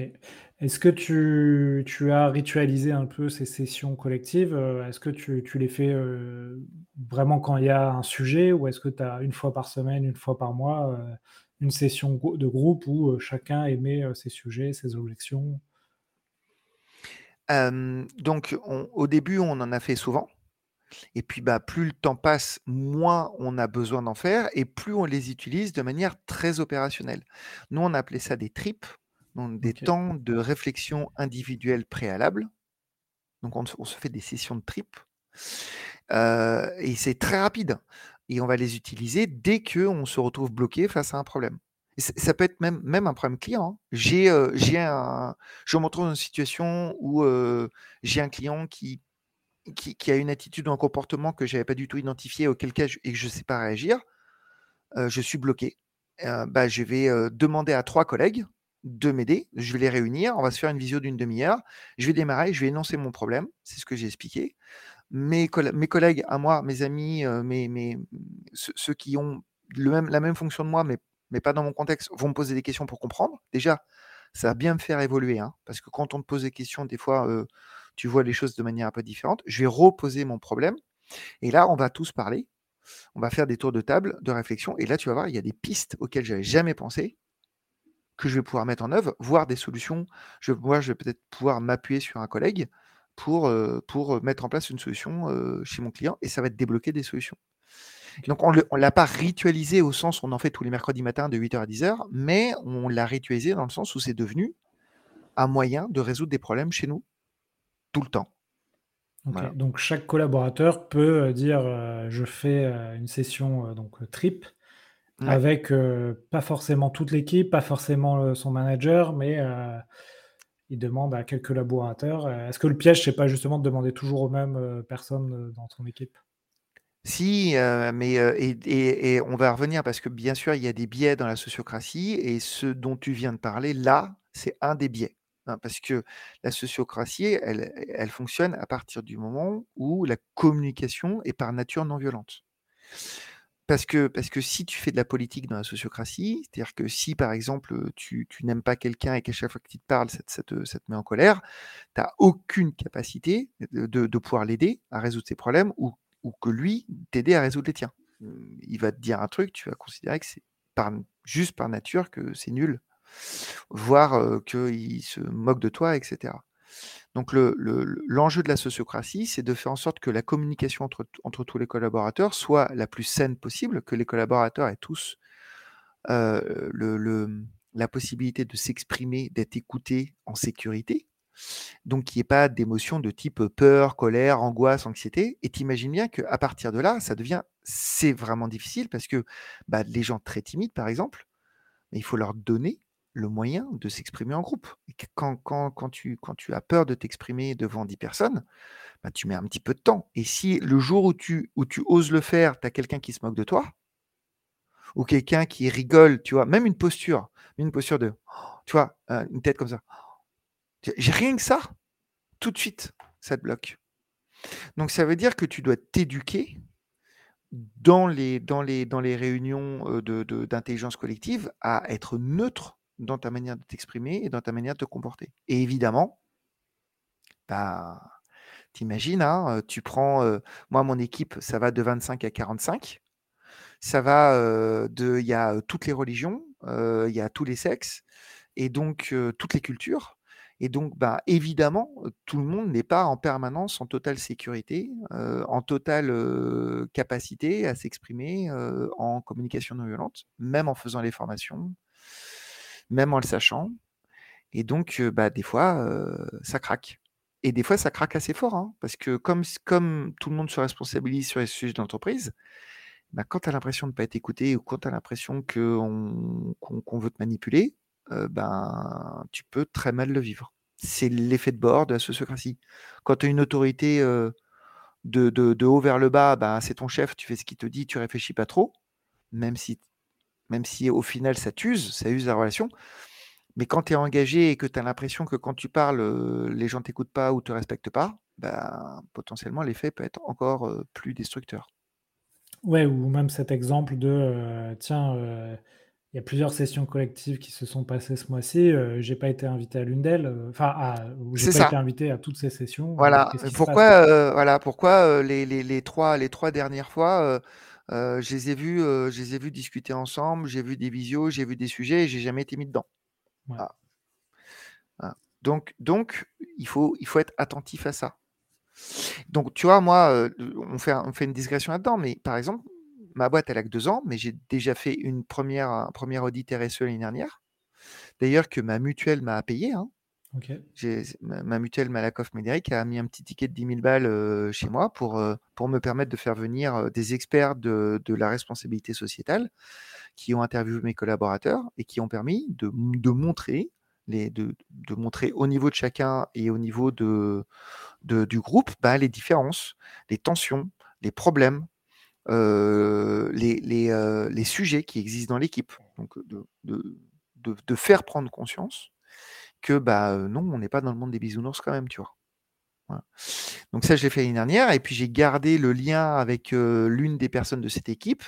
Speaker 1: Est-ce que tu, as ritualisé un peu ces sessions collectives? Euh, est-ce que tu, les fais euh, vraiment quand il y a un sujet ou est-ce que tu as une fois par semaine, une fois par mois, euh, une session de groupe où chacun émet ses sujets, ses objections?
Speaker 2: donc, au début, on en a fait souvent. Et puis, bah, plus le temps passe, moins on a besoin d'en faire et plus on les utilise de manière très opérationnelle. Nous, on appelait ça des tripes donc des temps de réflexion individuelle préalable. Donc on, se fait des sessions de trip. et c'est très rapide. Et on va les utiliser dès qu'on se retrouve bloqué face à un problème. ça peut être même, même un problème client. Hein. J'ai, j'ai un, je me retrouve dans une situation où j'ai un client qui, qui, a une attitude ou un comportement que je n'avais pas du tout identifié, auquel cas je, et que je ne sais pas réagir. je suis bloqué. bah, je vais demander à trois collègues de m'aider. Je vais les réunir. On va se faire une visio d'une demi-heure. Je vais démarrer. Je vais énoncer mon problème. C'est ce que j'ai expliqué. Mes, collègues à moi, mes amis, euh, mes, ceux, qui ont la même fonction de moi, mais, mais pas dans mon contexte, vont me poser des questions pour comprendre. Déjà, ça va bien me faire évoluer. Hein, parce que quand on te pose des questions, des fois, euh, tu vois les choses de manière un peu différente. Je vais reposer mon problème. Et là, on va tous parler. On va faire des tours de table de réflexion. Et là, tu vas voir, il y a des pistes auxquelles j'avais jamais pensé que je vais pouvoir mettre en œuvre, voir des solutions. Je, moi, je vais peut-être pouvoir m'appuyer sur un collègue pour, euh, pour mettre en place une solution euh, chez mon client et ça va te débloquer des solutions. Donc, on ne l'a pas ritualisé au sens où on en fait tous les mercredis matins de 8h à 10h, mais on l'a ritualisé dans le sens où c'est devenu un moyen de résoudre des problèmes chez nous tout le temps.
Speaker 1: Donc, chaque collaborateur peut euh, dire je fais une session donc trip avec pas forcément toute l'équipe, pas forcément son manager, mais il demande à quelques collaborateurs. Est-ce que le piège, c'est pas justement de demander toujours aux mêmes personnes dans ton équipe?
Speaker 2: Si, mais et, on va revenir parce que bien sûr, il y a des biais dans la sociocratie et ce dont tu viens de parler là, c'est un des biais. Hein, parce que la sociocratie, elle, elle fonctionne à partir du moment où la communication est par nature non violente. Parce que, parce que si tu fais de la politique dans la sociocratie, c'est-à-dire que si par exemple tu, n'aimes pas quelqu'un et qu'à chaque fois qu'il te parle, ça, te, met en colère, tu n'as aucune capacité de, pouvoir l'aider à résoudre ses problèmes ou, que lui t'aider à résoudre les tiens. Il va te dire un truc, tu vas considérer que c'est juste par nature que c'est nul, voire qu'il se moque de toi, etc. Donc l'enjeu de la sociocratie, c'est de faire en sorte que la communication entre, tous les collaborateurs soit la plus saine possible, que les collaborateurs aient tous euh, la possibilité de s'exprimer, d'être écoutés en sécurité. Donc qu'il n'y ait pas d'émotions de type peur, colère, angoisse, anxiété. Et t'imagines bien qu'à partir de là, ça devient, c'est vraiment difficile parce que bah, les gens très timides, par exemple, il faut leur donner le moyen de s'exprimer en groupe. quand, tu, as peur de t'exprimer devant 10 personnes, bah, tu mets un petit peu de temps. Et si le jour où tu, oses le faire, tu as quelqu'un qui se moque de toi, ou quelqu'un qui rigole, tu vois, même une posture, une posture de, tu vois, euh, une tête comme ça. J'ai rien que ça, tout de suite, ça te bloque. Donc ça veut dire que tu dois t'éduquer dans les, réunions euh, d'intelligence collective à être neutre dans ta manière de t'exprimer et dans ta manière de te comporter. Et évidemment, bah, t'imagines, hein, tu prends, moi, mon équipe, ça va de 25 à 45. Ça va de, il y a toutes les religions, il y a tous les sexes, et donc toutes les cultures. Et donc, bah, évidemment, tout le monde n'est pas en permanence en totale sécurité, en totale capacité à s'exprimer en communication non violente, même en faisant les formations, même en le sachant. Et donc, bah, des fois, ça craque. Et des fois, ça craque assez fort, hein, parce que comme, comme tout le monde se responsabilise sur les sujets d'entreprise, bah, quand tu as l'impression de ne pas être écouté ou quand tu as l'impression qu'on qu'on veut te manipuler, ben, tu peux très mal le vivre. C'est l'effet de bord de la sociocratie. Quand tu as une autorité de, de, haut vers le bas, ben, c'est ton chef, tu fais ce qu'il te dit, tu réfléchis pas trop, même si, même si au final ça t'use, ça use la relation. Mais quand tu es engagé et que tu as l'impression que quand tu parles, les gens t'écoutent pas ou te respectent pas, ben, potentiellement l'effet peut être encore plus destructeur.
Speaker 1: Ouais, ou même cet exemple de tiens, il y a plusieurs sessions collectives qui se sont passées ce mois-ci. j'ai pas été invité à l'une d'elles, enfin, j'ai pas été invité à toutes ces sessions.
Speaker 2: Voilà. Pourquoi, voilà, pourquoi les, les, les, trois, les trois dernières fois, je les ai vus, je les ai vus discuter ensemble, j'ai vu des visios, j'ai vu des sujets, et j'ai jamais été mis dedans. Ah. Ah. Donc, donc il, faut, il faut être attentif à ça. Donc, tu vois, moi, on fait, on fait une digression là-dedans, mais par exemple, ma boîte, elle a que deux ans, mais j'ai déjà fait une première, un premier audit RSE l'année dernière. D'ailleurs, que ma mutuelle m'a payé. Hein. Ma, mutuelle Malakoff Médéric a mis un petit ticket de 10 000 balles chez moi pour, pour me permettre de faire venir des experts de, de, la responsabilité sociétale qui ont interviewé mes collaborateurs et qui ont permis de, de montrer les, de, de, montrer au niveau de chacun et au niveau de, du groupe bah, les différences, les tensions, les problèmes, euh, les, les, euh, les, sujets qui existent dans l'équipe. Donc, de, de, faire prendre conscience que bah, non, on n'est pas dans le monde des bisounours quand même, tu vois? Donc ça, je l'ai fait l'année dernière, et puis j'ai gardé le lien avec euh, l'une des personnes de cette équipe,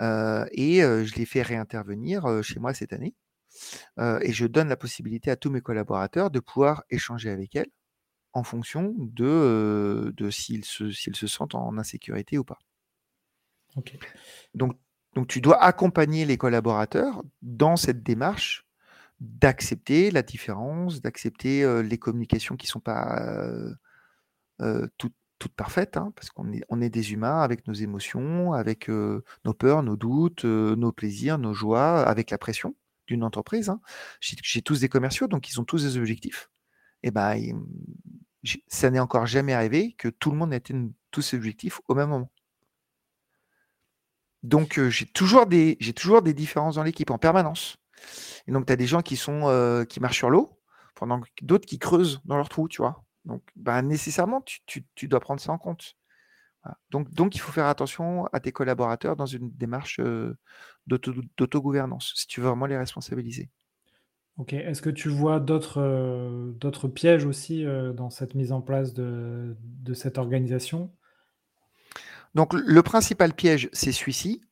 Speaker 2: et je l'ai fait réintervenir chez moi cette année. et je donne la possibilité à tous mes collaborateurs de pouvoir échanger avec elle en fonction de, de s'ils se, se, sentent en insécurité ou pas. Donc, donc tu dois accompagner les collaborateurs dans cette démarche d'accepter la différence, d'accepter les communications qui ne sont pas toutes, parfaites, hein, parce qu'on est, des humains avec nos émotions, avec nos peurs, nos doutes, nos plaisirs, nos joies, avec la pression d'une entreprise. Hein. J'ai tous des commerciaux, donc ils ont tous des objectifs. Et ben, ça n'est encore jamais arrivé que tout le monde atteigne tous ses objectifs au même moment. Donc, j'ai toujours des différences dans l'équipe en permanence. Et donc, tu as des gens qui, sont, qui marchent sur l'eau, pendant d'autres qui creusent dans leur trou, tu vois. Donc, bah, nécessairement, tu, dois prendre ça en compte. Donc, donc, il faut faire attention à tes collaborateurs dans une démarche d'autogouvernance, si tu veux vraiment les responsabiliser.
Speaker 1: Ok. Est-ce que tu vois d'autres pièges aussi dans cette mise en place de, de cette organisation?
Speaker 2: Donc le principal piège, c'est celui-ci.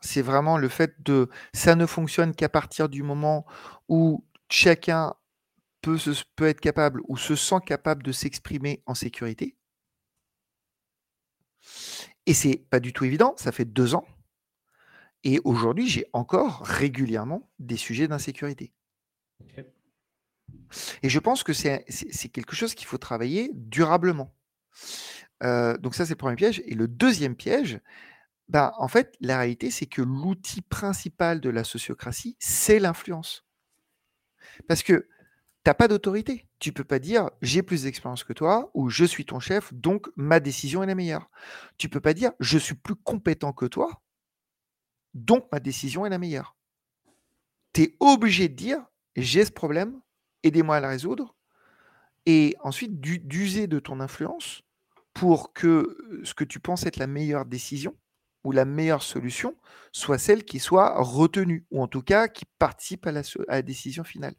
Speaker 2: C'est vraiment le fait de ça ne fonctionne qu'à partir du moment où chacun peut, peut être capable ou se sent capable de s'exprimer en sécurité. Et c'est pas du tout évident, ça fait deux ans. Et aujourd'hui, j'ai encore régulièrement des sujets d'insécurité. Et je pense que c'est quelque chose qu'il faut travailler durablement donc ça, c'est le premier piège. Et le deuxième piège, ben, en fait, la réalité, c'est que l'outil principal de la sociocratie, c'est l'influence. Parce que tu n'as pas d'autorité. Tu peux pas dire j'ai plus d'expérience que toi ou je suis ton chef, donc ma décision est la meilleure. Tu peux pas dire je suis plus compétent que toi, donc ma décision est la meilleure. Tu es obligé de dire j'ai ce problème, aidez-moi à le résoudre, et ensuite d'user de ton influence pour que ce que tu penses être la meilleure décision ou la meilleure solution soit celle qui soit retenue, ou en tout cas qui participe à la, décision finale.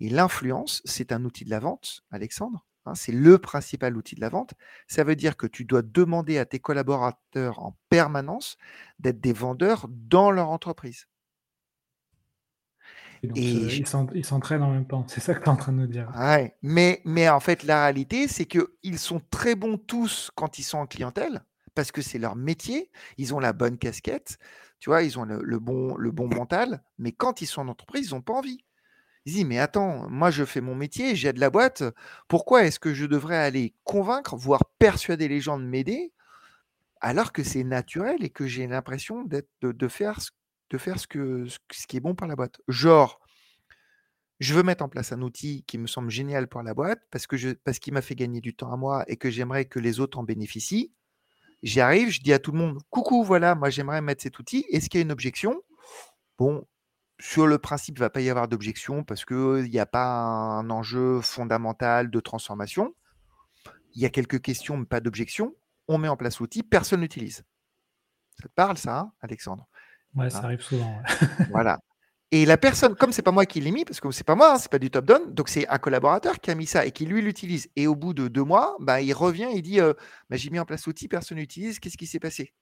Speaker 2: Et l'influence, c'est un outil de la vente, Alexandre. Hein, c'est le principal outil de la vente. Ça veut dire que tu dois demander à tes collaborateurs en permanence d'être des vendeurs dans leur entreprise.
Speaker 1: Et ils s'entraînent en même temps. C'est ça que tu es en train de nous dire.
Speaker 2: Ouais. Mais, mais en fait, la réalité, c'est qu'ils sont très bons tous quand ils sont en clientèle, parce que c'est leur métier. Ils ont la bonne casquette, tu vois, ils ont le, bon, le bon mental. Mais quand ils sont en entreprise, ils n'ont pas envie. Il dit, mais attends, moi je fais mon métier, j'ai de la boîte, pourquoi est-ce que je devrais aller convaincre, voire persuader les gens de m'aider, alors que c'est naturel et que j'ai l'impression de, faire, ce, qui est bon pour la boîte. Genre, je veux mettre en place un outil qui me semble génial pour la boîte parce qu'il m'a fait gagner du temps à moi et que j'aimerais que les autres en bénéficient. J'y arrive, je dis à tout le monde, coucou, voilà, moi j'aimerais mettre cet outil. Est-ce qu'il y a une objection? Bon, sur le principe, il ne va pas y avoir d'objection parce qu'il n'y a pas un enjeu fondamental de transformation. Il y a quelques questions, mais pas d'objection. On met en place l'outil, personne n'utilise. Ça te parle, ça, hein, Alexandre?
Speaker 1: Ouais, ça hein? arrive souvent.
Speaker 2: voilà. Et la personne, comme c'est pas moi qui l'ai mis, parce que c'est pas moi, hein, c'est pas du top-down, donc c'est un collaborateur qui a mis ça et qui lui l'utilise. Et au bout de deux mois, bah, il revient et dit euh, bah, J'ai mis en place l'outil, personne n'utilise, qu'est-ce qui s'est passé?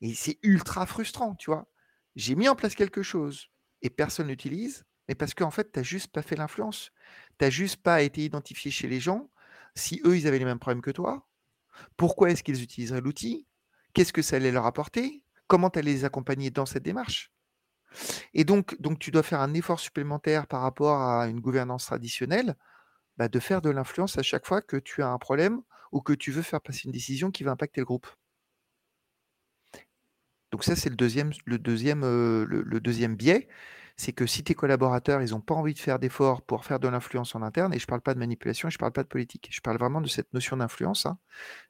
Speaker 2: Et c'est ultra frustrant, tu vois. J'ai mis en place quelque chose et personne n'utilise, mais parce qu'en fait, tu n'as juste pas fait l'influence. Tu n'as juste pas été identifié chez les gens si eux, ils avaient les mêmes problèmes que toi. Pourquoi est-ce qu'ils utiliseraient l'outil? Qu'est-ce que ça allait leur apporter? Comment tu allais les accompagner dans cette démarche? Et donc, donc, tu dois faire un effort supplémentaire par rapport à une gouvernance traditionnelle, bah, de faire de l'influence à chaque fois que tu as un problème ou que tu veux faire passer une décision qui va impacter le groupe. Donc ça, c'est le deuxième, euh, le deuxième biais c'est que si tes collaborateurs, ils n'ont pas envie de faire d'efforts pour faire de l'influence en interne, et je ne parle pas de manipulation, je ne parle pas de politique, je parle vraiment de cette notion d'influence, hein,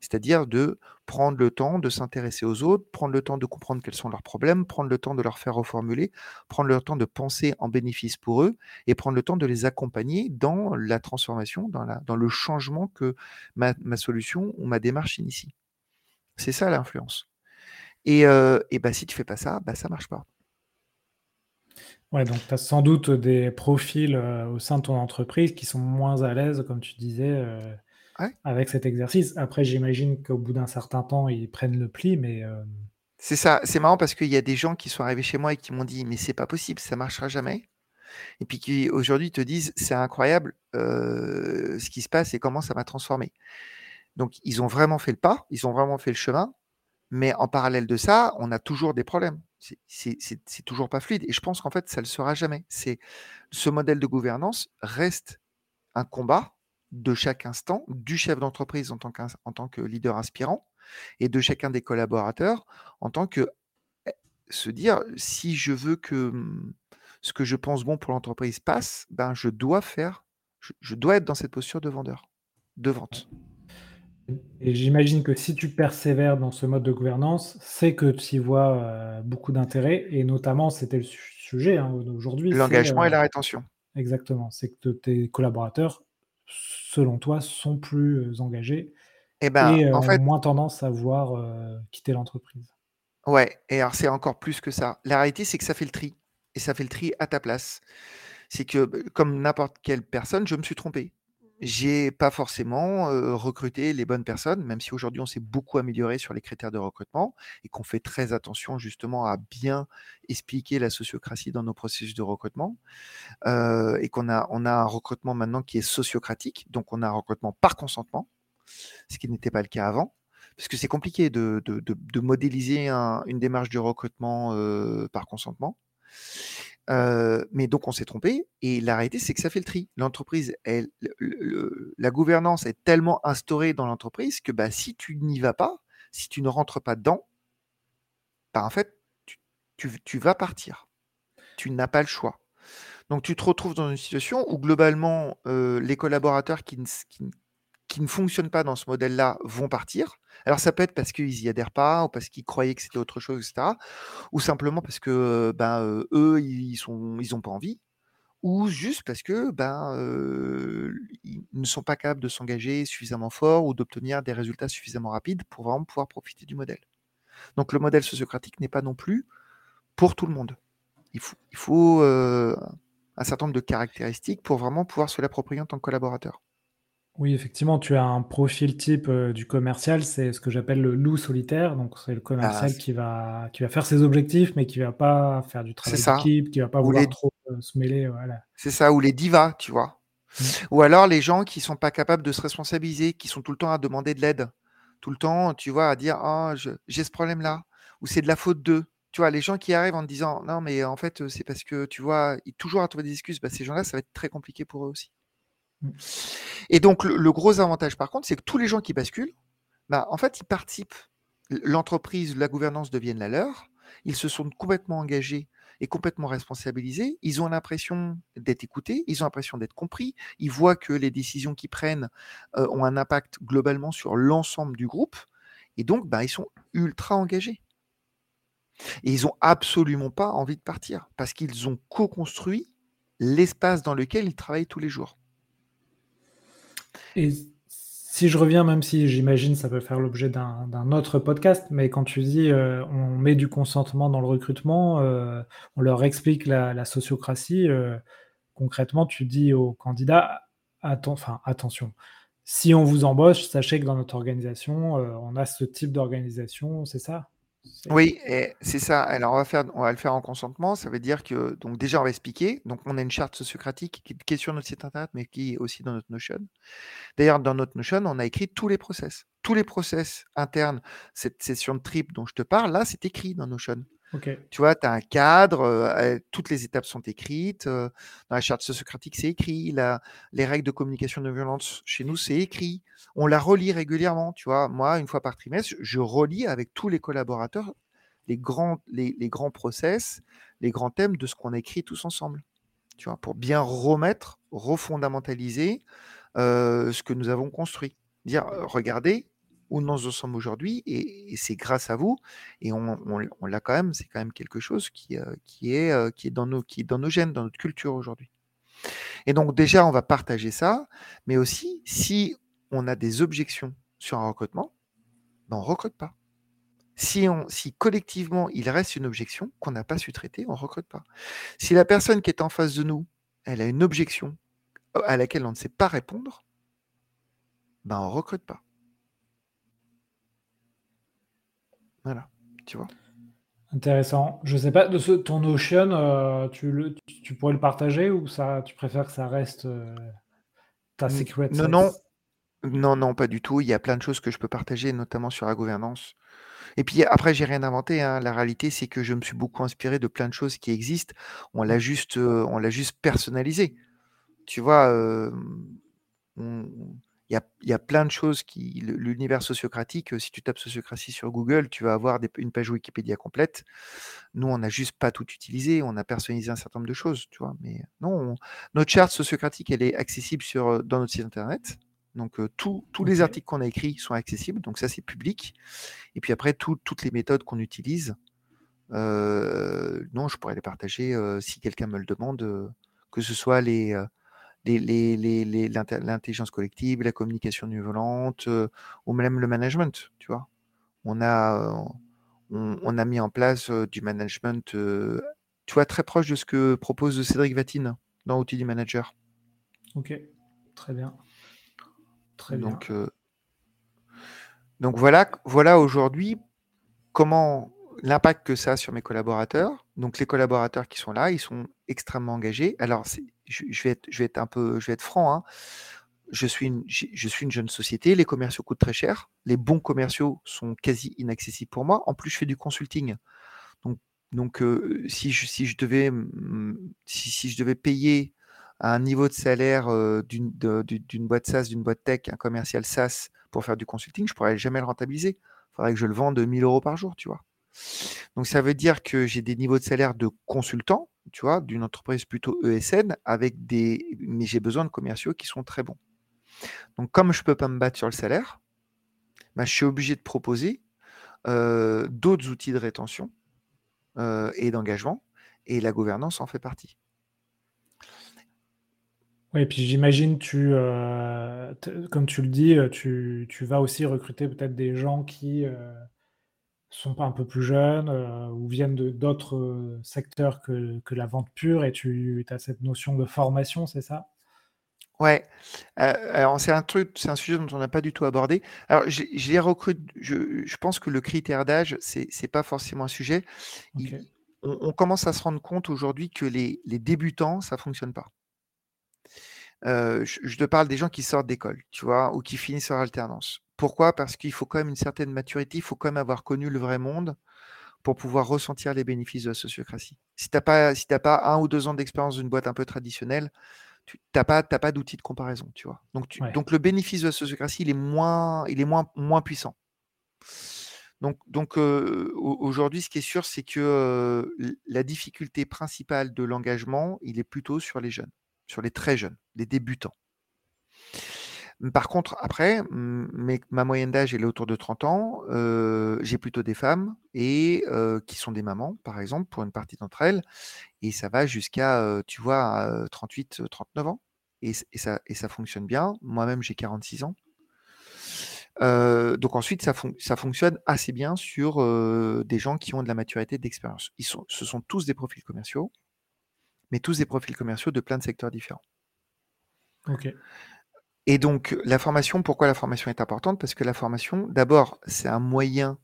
Speaker 2: c'est-à-dire de prendre le temps de s'intéresser aux autres, prendre le temps de comprendre quels sont leurs problèmes, prendre le temps de leur faire reformuler, prendre le temps de penser en bénéfice pour eux, et prendre le temps de les accompagner dans la transformation, dans, le changement que ma, solution ou ma démarche initie. C'est ça l'influence. Et, euh, bah, si tu fais pas ça, bah, ça marche pas.
Speaker 1: Ouais, donc tu as sans doute des profils euh, au sein de ton entreprise qui sont moins à l'aise, comme tu disais, euh, avec cet exercice. Après, j'imagine qu'au bout d'un certain temps, ils prennent le pli, mais. Euh,
Speaker 2: c'est ça, c'est marrant parce qu'il y a des gens qui sont arrivés chez moi et qui m'ont dit mais c'est pas possible, ça marchera jamais. Et puis qui aujourd'hui te disent c'est incroyable ce qui se passe et comment ça m'a transformé. Donc ils ont vraiment fait le pas, ils ont vraiment fait le chemin, mais en parallèle de ça, on a toujours des problèmes c'est toujours pas fluide. Et je pense qu'en fait, ça ne le sera jamais. C'est ce modèle de gouvernance reste un combat de chaque instant du chef d'entreprise en, tant que leader aspirant et de chacun des collaborateurs en tant que eh, se dire si je veux que mmh, ce que je pense bon pour l'entreprise passe, ben je dois faire, je dois être dans cette posture de vendeur, de vente.
Speaker 1: Et j'imagine que si tu persévères dans ce mode de gouvernance, c'est que tu y vois euh, beaucoup d'intérêt, et notamment, c'était le sujet hein, aujourd'hui.
Speaker 2: L'engagement et la euh, rétention.
Speaker 1: Exactement, c'est que tes collaborateurs, selon toi, sont plus euh, engagés
Speaker 2: eh ben, et, en fait,
Speaker 1: ont moins tendance à vouloir quitter l'entreprise.
Speaker 2: Ouais, et alors c'est encore plus que ça. La réalité, c'est que ça fait le tri, et ça fait le tri à ta place. C'est que, comme n'importe quelle personne, je me suis trompé j'ai pas forcément recruté les bonnes personnes, même si aujourd'hui on s'est beaucoup amélioré sur les critères de recrutement et qu'on fait très attention justement à bien expliquer la sociocratie dans nos processus de recrutement et qu'on a, on a un recrutement maintenant qui est sociocratique, donc on a un recrutement par consentement, ce qui n'était pas le cas avant. Parce que c'est compliqué de, de, de, modéliser une démarche de recrutement par consentement mais donc on s'est trompé et la réalité c'est que ça fait le tri. L'entreprise, la gouvernance est tellement instaurée dans l'entreprise que bah, si tu n'y vas pas, si tu ne rentres pas dedans, bah, en fait tu, vas partir. Tu n'as pas le choix. Donc tu te retrouves dans une situation où globalement les collaborateurs qui, qui, qui ne fonctionnent pas dans ce modèle-là vont partir. Alors ça peut être parce qu'ils n'y adhèrent pas, ou parce qu'ils croyaient que c'était autre chose, etc. Ou simplement parce que ben, eux, ils n'ont ils pas envie. Ou juste parce que ben, ils ne sont pas capables de s'engager suffisamment fort ou d'obtenir des résultats suffisamment rapides pour vraiment pouvoir profiter du modèle. Donc le modèle sociocratique n'est pas non plus pour tout le monde. Il faut, il faut un certain nombre de caractéristiques pour vraiment pouvoir se l'approprier en tant que collaborateur.
Speaker 1: Oui, effectivement, tu as un profil type, euh, du commercial, c'est ce que j'appelle le loup solitaire. Donc c'est le ah, commercial qui va qui va faire ses objectifs, mais qui va pas faire du travail d'équipe, qui va pas vouloir trop, euh, se mêler, voilà.
Speaker 2: C'est ça, ou les divas, tu vois? Mmh. Ou alors les gens qui sont pas capables de se responsabiliser, qui sont tout le temps à demander de l'aide. Tout le temps, tu vois, à dire: «Ah, j'ai ce problème-là» ou «C'est de la faute d'eux». Tu vois, les gens qui arrivent en te disant non, mais en fait, c'est parce que tu vois, ils toujours à trouver des excuses. Bah, ces gens-là, ça va être très compliqué pour eux aussi. Et donc, le, gros avantage, par contre, c'est que tous les gens qui basculent, bah, en fait, ils participent. L'entreprise, la gouvernance deviennent la leur. Ils se sont complètement engagés et complètement responsabilisés. Ils ont l'impression d'être écoutés, ils ont l'impression d'être compris. Ils voient que les décisions qu'ils prennent euh, ont un impact globalement sur l'ensemble du groupe. Et donc, bah, ils sont ultra engagés. Et ils n'ont absolument pas envie de partir parce qu'ils ont co-construit l'espace dans lequel ils travaillent tous les jours.
Speaker 1: Et si je reviens, même si j'imagine ça peut faire l'objet d'un autre podcast, mais quand tu dis euh, on met du consentement dans le recrutement, euh, on leur explique la, sociocratie, euh, concrètement, tu dis aux candidats attention, si on vous embauche, sachez que dans notre organisation, on a ce type d'organisation, c'est ça?
Speaker 2: Oui, c'est ça. Alors, on va faire, on va le faire en consentement. Ça veut dire que, donc, déjà, on va expliquer. Donc, on a une charte sociocratique qui, est sur notre site internet, mais qui est aussi dans notre Notion. D'ailleurs, dans notre Notion, on a écrit tous les process. Tous les process internes, cette session de trip dont je te parle, là, c'est écrit dans Notion. Tu vois, tu as un cadre, euh, toutes les étapes sont écrites. Euh, dans la charte sociocratique, c'est écrit. les règles de communication non violente chez nous, c'est écrit. On la relit régulièrement. Tu vois, moi, une fois par trimestre, je relis avec tous les collaborateurs les grands, les, grands process, les grands thèmes de ce qu'on a écrit tous ensemble. Tu vois, pour bien remettre, refondamentaliser euh, ce que nous avons construit. Dire, regardez, où nous en sommes aujourd'hui, et, c'est grâce à vous, et on, l'a quand même, c'est quand même quelque chose qui, euh, qui, est, euh, qui, est dans nos, qui est dans nos gènes, dans notre culture aujourd'hui. Et donc déjà, on va partager ça, mais aussi, si on a des objections sur un recrutement, ben on ne recrute pas. Si, on, si collectivement, il reste une objection qu'on n'a pas su traiter, on ne recrute pas. Si la personne qui est en face de nous, elle a une objection euh, à laquelle on ne sait pas répondre, ben on ne recrute pas. Voilà, tu vois.
Speaker 1: Intéressant. Je sais pas, de ce, ton Notion, euh, tu, le, tu, pourrais le partager ou ça, tu préfères que ça reste euh, ta secret
Speaker 2: Non, non, non, non, pas du tout. Il y a plein de choses que je peux partager, notamment sur la gouvernance. Et puis après, j'ai rien inventé. Hein. La réalité, c'est que je me suis beaucoup inspiré de plein de choses qui existent. On l'a juste, euh, on l'a juste personnalisé. Tu vois, on, il y a, plein de choses qui. L'univers sociocratique, si tu tapes sociocratie sur Google, tu vas avoir une page Wikipédia complète. Nous, on n'a juste pas tout utilisé, on a personnalisé un certain nombre de choses, tu vois. Mais non, notre charte sociocratique, elle est accessible sur, dans notre site internet. Donc, tous les articles qu'on a écrits sont accessibles. Donc, ça, c'est public. Et puis après, toutes les méthodes qu'on utilise, non, je pourrais les partager si quelqu'un me le demande, que ce soit les l'intelligence collective, la communication non violente, euh, ou même le management, tu vois. On a, on, a mis en place euh, du management, euh, tu vois, très proche de ce que propose Cédric Vatine dans Outils du Manager.
Speaker 1: Ok, très bien.
Speaker 2: Très donc, bien. donc voilà, voilà aujourd'hui comment l'impact que ça a sur mes collaborateurs. Donc les collaborateurs qui sont là, ils sont extrêmement engagés. Alors je, vais être, un peu, je vais être franc. Hein. Je suis, une, jeune société, les commerciaux coûtent très cher, les bons commerciaux sont quasi inaccessibles pour moi. En plus, je fais du consulting. Donc, euh, si, je, devais, payer un niveau de salaire d'une boîte SaaS, d'une boîte tech, un commercial SaaS pour faire du consulting, je ne pourrais jamais le rentabiliser. Il faudrait que je le vende 1000 euros par jour, tu vois. Donc ça veut dire que j'ai des niveaux de salaire de consultant, tu vois, d'une entreprise plutôt ESN, avec des, mais j'ai besoin de commerciaux qui sont très bons. Donc comme je ne peux pas me battre sur le salaire, bah, je suis obligé de proposer euh, d'autres outils de rétention euh, et d'engagement, et la gouvernance en fait partie.
Speaker 1: Oui, puis j'imagine, tu, euh, comme tu le dis, tu, tu, vas aussi recruter peut-être des gens qui sont pas un peu plus jeunes euh, ou viennent d'autres euh, secteurs que, que, la vente pure et tu as cette notion de formation, c'est ça?
Speaker 2: Ouais, euh, alors c'est un truc, c'est un sujet dont on n'a pas du tout abordé. Alors, je, les recrute, je, je, pense que le critère d'âge, c'est n'est pas forcément un sujet. on, commence à se rendre compte aujourd'hui que les, les, débutants, ça fonctionne pas. je, je, te parle des gens qui sortent d'école, tu vois, ou qui finissent leur alternance. Pourquoi? Parce qu'il faut quand même une certaine maturité, il faut quand même avoir connu le vrai monde pour pouvoir ressentir les bénéfices de la sociocratie. Si tu n'as pas, si pas un ou deux ans d'expérience d'une boîte un peu traditionnelle, tu n'as pas, pas d'outil de comparaison, tu vois. Donc, donc le bénéfice de la sociocratie, il est moins, il est moins, moins puissant. Donc, donc aujourd'hui, ce qui est sûr, c'est que la difficulté principale de l'engagement, il est plutôt sur les jeunes, sur les très jeunes, les débutants. Par contre, après, ma moyenne d'âge, elle est autour de 30 ans. j'ai plutôt des femmes qui sont des mamans, par exemple, pour une partie d'entre elles. Et ça va jusqu'à, tu vois, 38, 39 ans. Et, ça, fonctionne bien. Moi-même, j'ai 46 ans donc ensuite, ça, ça, fonctionne assez bien sur des gens qui ont de la maturité d'expérience. Sont, ce sont tous des profils commerciaux, mais tous des profils commerciaux de plein de secteurs différents.
Speaker 1: Ok.
Speaker 2: Et donc, la formation, pourquoi la formation est importante? Parce que la formation, d'abord, c'est un moyen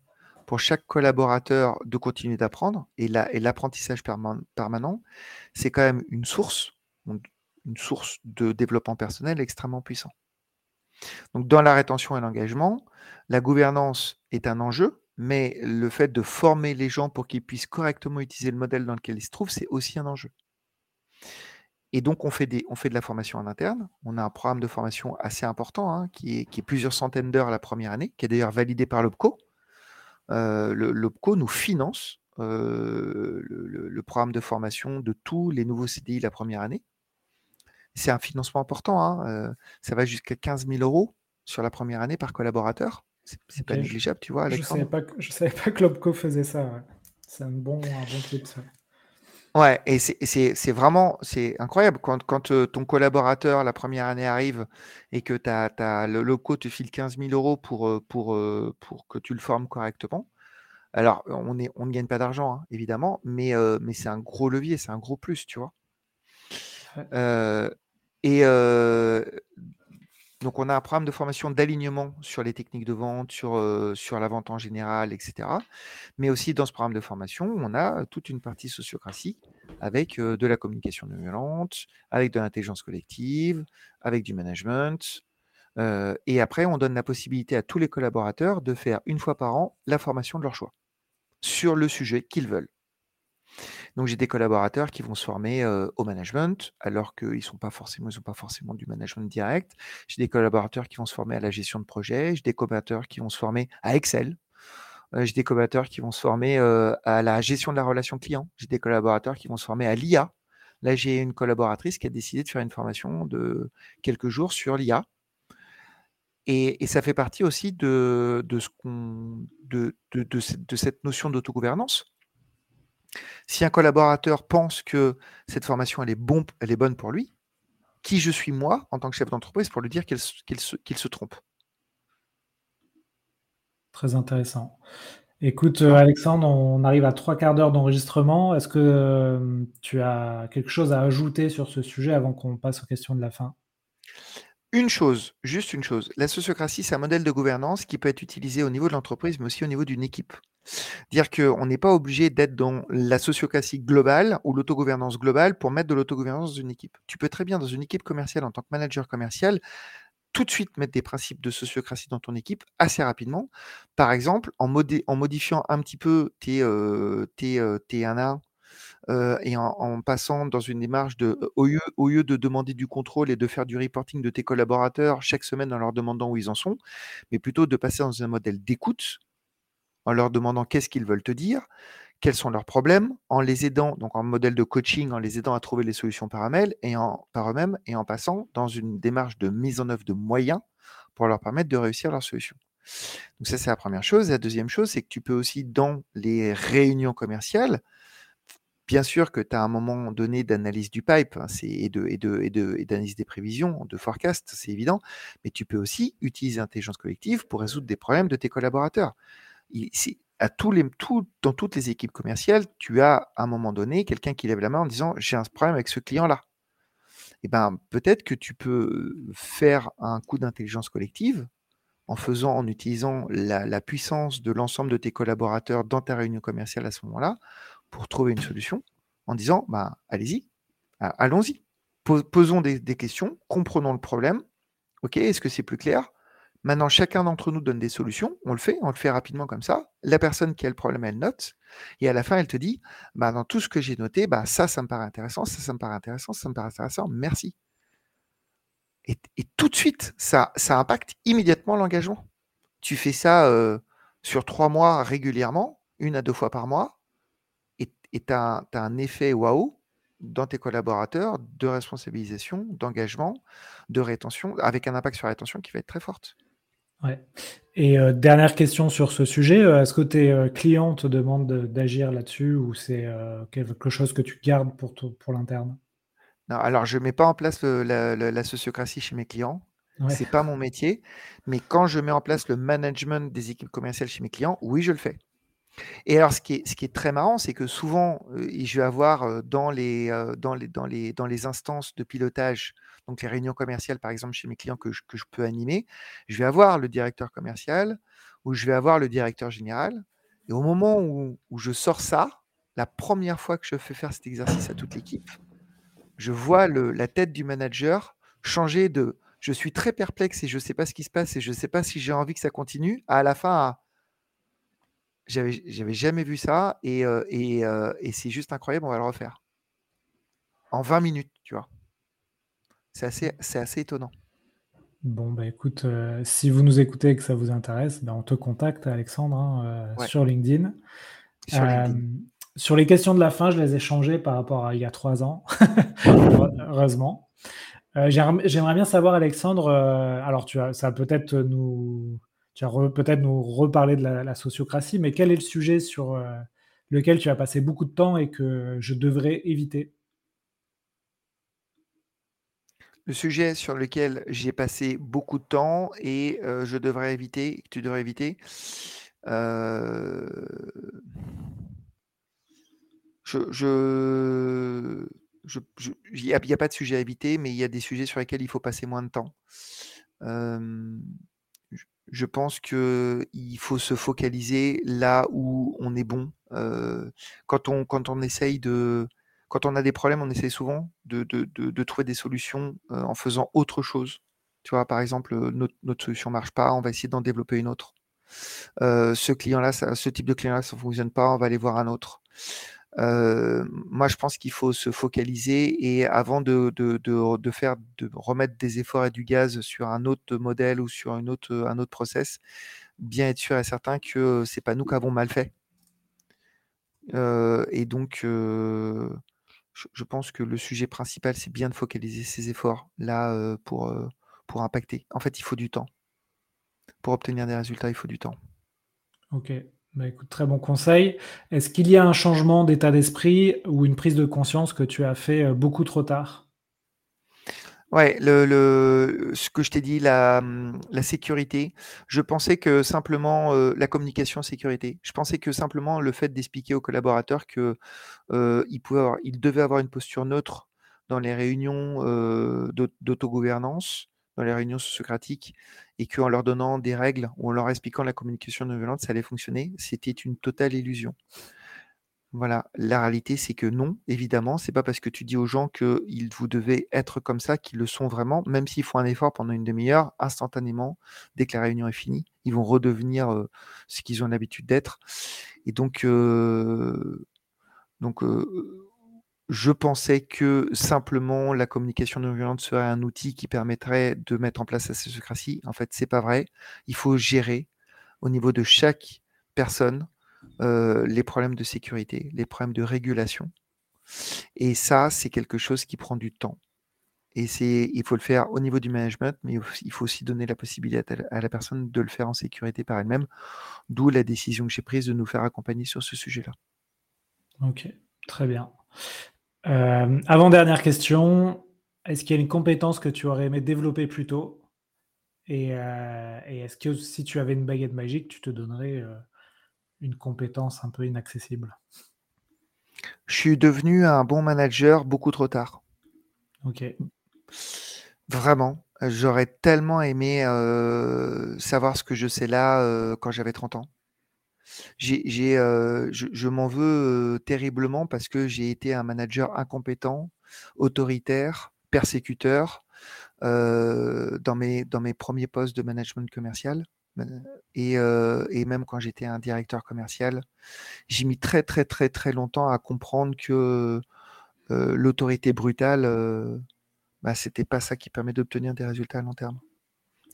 Speaker 2: pour chaque collaborateur de continuer d'apprendre. Et l'apprentissage permanent, c'est quand même une source, une source de développement personnel extrêmement puissant. Donc, dans la rétention et l'engagement, la gouvernance est un enjeu, mais le fait de former les gens pour qu'ils puissent correctement utiliser le modèle dans lequel ils se trouvent, c'est aussi un enjeu. Et donc, on fait, des, on fait de la formation en interne. On a un programme de formation assez important, hein, qui, est, qui, est, plusieurs centaines d'heures la première année, qui est d'ailleurs validé par l'OPCO. Euh, L'OPCO nous finance euh, le, le, programme de formation de tous les nouveaux CDI la première année c'est un financement important. Hein, euh, ça va jusqu'à 15 000 euros sur la première année par collaborateur. C'est pas négligeable, tu vois.
Speaker 1: Je ne savais, pas, savais pas que l'OPCO faisait ça. C'est un bon, un bon clip, ça.
Speaker 2: Ouais, et c'est vraiment c'est incroyable quand, quand euh, ton collaborateur la première année arrive et que as, le loco te file 15 000 euros pour, euh, pour, pour que tu le formes correctement. Alors, on, est, on ne gagne pas d'argent, hein, évidemment, mais, mais c'est un gros levier, c'est un gros plus, tu vois. Et donc, on a un programme de formation d'alignement sur les techniques de vente, sur, la vente en général, etc. Mais aussi, dans ce programme de formation, on a toute une partie sociocratie avec de la communication non violente, avec de l'intelligence collective, avec du management. et après, on donne la possibilité à tous les collaborateurs de faire une fois par an la formation de leur choix sur le sujet qu'ils veulent. Donc j'ai des collaborateurs qui vont se former au management, alors qu'ils sont pas forcément, ils pas forcément du management direct. J'ai des collaborateurs qui vont se former à la gestion de projet. J'ai des collaborateurs qui vont se former à Excel. j'ai des collaborateurs qui vont se former à la gestion de la relation client. J'ai des collaborateurs qui vont se former à l'IA. Là, j'ai une collaboratrice qui a décidé de faire une formation de quelques jours sur l'IA. Et, ça fait partie aussi de cette notion d'autogouvernance si un collaborateur pense que cette formation elle est, bonne pour lui, qui je suis moi en tant que chef d'entreprise pour lui dire qu'il se, trompe?
Speaker 1: Très intéressant. Écoute, euh, Alexandre, on arrive à trois quarts d'heure d'enregistrement. Est-ce que euh, tu as quelque chose à ajouter sur ce sujet avant qu'on passe aux questions de la fin?
Speaker 2: Une chose, juste une chose. La sociocratie, c'est un modèle de gouvernance qui peut être utilisé au niveau de l'entreprise, mais aussi au niveau d'une équipe. Dire qu'on n'est pas obligé d'être dans la sociocratie globale ou l'autogouvernance globale pour mettre de l'autogouvernance dans une équipe. Tu peux très bien, dans une équipe commerciale, en tant que manager commercial, tout de suite mettre des principes de sociocratie dans ton équipe assez rapidement. Par exemple, en, modifiant un petit peu tes, euh, tes, euh, tes 1 euh, et en, passant dans une démarche de, au lieu, au lieu de demander du contrôle et de faire du reporting de tes collaborateurs chaque semaine en leur demandant où ils en sont, mais plutôt de passer dans un modèle d'écoute en leur demandant qu'est-ce qu'ils veulent te dire, quels sont leurs problèmes, en les aidant, donc en modèle de coaching, en les aidant à trouver les solutions par eux-mêmes et en, par eux-mêmes et en passant dans une démarche de mise en œuvre de moyens pour leur permettre de réussir leur solution. Donc ça, c'est la première chose. la deuxième chose, c'est que tu peux aussi, dans les réunions commerciales, bien sûr que tu as un moment donné d'analyse du pipe hein, et, d'analyse des prévisions, de forecast, c'est évident, mais tu peux aussi utiliser l'intelligence collective pour résoudre des problèmes de tes collaborateurs dans toutes les équipes commerciales, tu as à un moment donné quelqu'un qui lève la main en disant j'ai un problème avec ce client-là. Eh ben peut-être que tu peux faire un coup d'intelligence collective en faisant, en utilisant la, puissance de l'ensemble de tes collaborateurs dans ta réunion commerciale à ce moment-là pour trouver une solution en disant bah, allez-y, allons-y, posons des, questions, comprenons le problème. Ok, est-ce que c'est plus clair? Maintenant, chacun d'entre nous donne des solutions. On le fait, on le fait rapidement comme ça. La personne qui a le problème, elle note. Et à la fin, elle te dit, bah, dans tout ce que j'ai noté, bah, ça, ça me paraît intéressant, ça, ça me paraît intéressant, ça me paraît intéressant, merci. Et, tout de suite, ça, ça impacte immédiatement l'engagement. Tu fais ça euh, sur trois mois régulièrement, une à deux fois par mois, et tu as, un effet waouh dans tes collaborateurs de responsabilisation, d'engagement, de rétention, avec un impact sur la rétention qui va être très forte.
Speaker 1: Ouais. Et euh, dernière question sur ce sujet, euh, est-ce que tes euh, clients te demandent d'agir là-dessus ou c'est quelque chose que tu gardes pour, pour l'interne?
Speaker 2: Non, alors je ne mets pas en place la, sociocratie chez mes clients. Ce C'est pas mon métier, mais quand je mets en place le management des équipes commerciales chez mes clients, oui, je le fais. Et alors, ce qui est, très marrant, c'est que souvent, je vais avoir dans les, dans, les, instances de pilotage, donc les réunions commerciales, par exemple, chez mes clients que je, peux animer, je vais avoir le directeur commercial ou je vais avoir le directeur général. Et au moment où, je sors ça, la première fois que je fais faire cet exercice à toute l'équipe, je vois la tête du manager changer de je suis très perplexe et je ne sais pas ce qui se passe et je ne sais pas si j'ai envie que ça continue, à la fin j'avais, j'avais jamais vu ça et, et, et c'est juste incroyable, on va le refaire. En 20 minutes, tu vois. C'est assez, c'est assez étonnant.
Speaker 1: Bon, bah écoute, si vous nous écoutez et que ça vous intéresse, bah, on te contacte, Alexandre, hein, sur LinkedIn. Sur, LinkedIn. sur les questions de la fin, je les ai changées par rapport à il y a trois ans, heureusement. j'aimerais bien savoir, Alexandre, alors tu as, ça peut-être nous tu vas peut-être nous reparler de la, sociocratie, mais quel est le sujet sur euh, lequel tu as passé beaucoup de temps et que je devrais éviter?
Speaker 2: Le sujet sur lequel j'ai passé beaucoup de temps et euh, je devrais éviter, que tu devrais éviter, euh, il n'y a, pas de sujet à éviter, mais il y a des sujets sur lesquels il faut passer moins de temps je pense qu'il faut se focaliser là où on est bon. quand, on, quand on essaye de. Quand on a des problèmes, on essaye souvent de, de, trouver des solutions en faisant autre chose. Tu vois, par exemple, notre, notre solution ne marche pas, on va essayer d'en développer une autre. ce client-là, ce type de client-là, ça ne fonctionne pas, on va aller voir un autre moi, je pense qu'il faut se focaliser et avant de, de, faire, de remettre des efforts et du gaz sur un autre modèle ou sur une autre, un autre process, bien être sûr et certain que c'est pas nous qui avons mal fait. et donc, je, je, pense que le sujet principal, c'est bien de focaliser ses efforts là pour, pour impacter. En fait, il faut du temps. Pour obtenir des résultats, il faut du temps.
Speaker 1: Ok. Bah, très bon conseil. Est-ce qu'il y a un changement d'état d'esprit ou une prise de conscience que tu as fait euh, beaucoup trop tard?
Speaker 2: Ouais, le, ce que je t'ai dit, la, la sécurité, je pensais que simplement euh, la communication sécurité, je pensais que simplement le fait d'expliquer aux collaborateurs que euh, devaient avoir une posture neutre dans les réunions d'autogouvernance, dans les réunions socratiques et qu'en leur donnant des règles ou en leur expliquant la communication non violente, ça allait fonctionner, c'était une totale illusion. Voilà, la réalité, c'est que non, évidemment, c'est pas parce que tu dis aux gens qu'ils vous devez être comme ça qu'ils le sont vraiment, même s'ils font un effort pendant une demi-heure, instantanément, dès que la réunion est finie, ils vont redevenir euh, ce qu'ils ont l'habitude d'être. Et donc, euh, donc euh, je pensais que simplement la communication non violente serait un outil qui permettrait de mettre en place la sociocratie. En fait, c'est pas vrai. Il faut gérer au niveau de chaque personne euh, les problèmes de sécurité, les problèmes de régulation. Et ça, c'est quelque chose qui prend du temps. Et c'est, il faut le faire au niveau du management, mais il faut aussi donner la possibilité à la personne de le faire en sécurité par elle-même. D'où la décision que j'ai prise de nous faire accompagner sur ce sujet-là.
Speaker 1: Ok, très bien. Euh, avant-dernière question, est-ce qu'il y a une compétence que tu aurais aimé développer plus tôt? Et, euh, est-ce que si tu avais une baguette magique, tu te donnerais euh, une compétence un peu inaccessible?
Speaker 2: Je suis devenu un bon manager beaucoup trop tard.
Speaker 1: Ok.
Speaker 2: Vraiment. J'aurais tellement aimé savoir ce que je sais là quand j'avais 30 ans. J'ai, je, m'en veux terriblement parce que j'ai été un manager incompétent, autoritaire, persécuteur, dans, mes, premiers postes de management commercial. Et, et même quand j'étais un directeur commercial, j'ai mis très très très très longtemps à comprendre que l'autorité brutale, bah, c'était pas ça qui permet d'obtenir des résultats à long terme.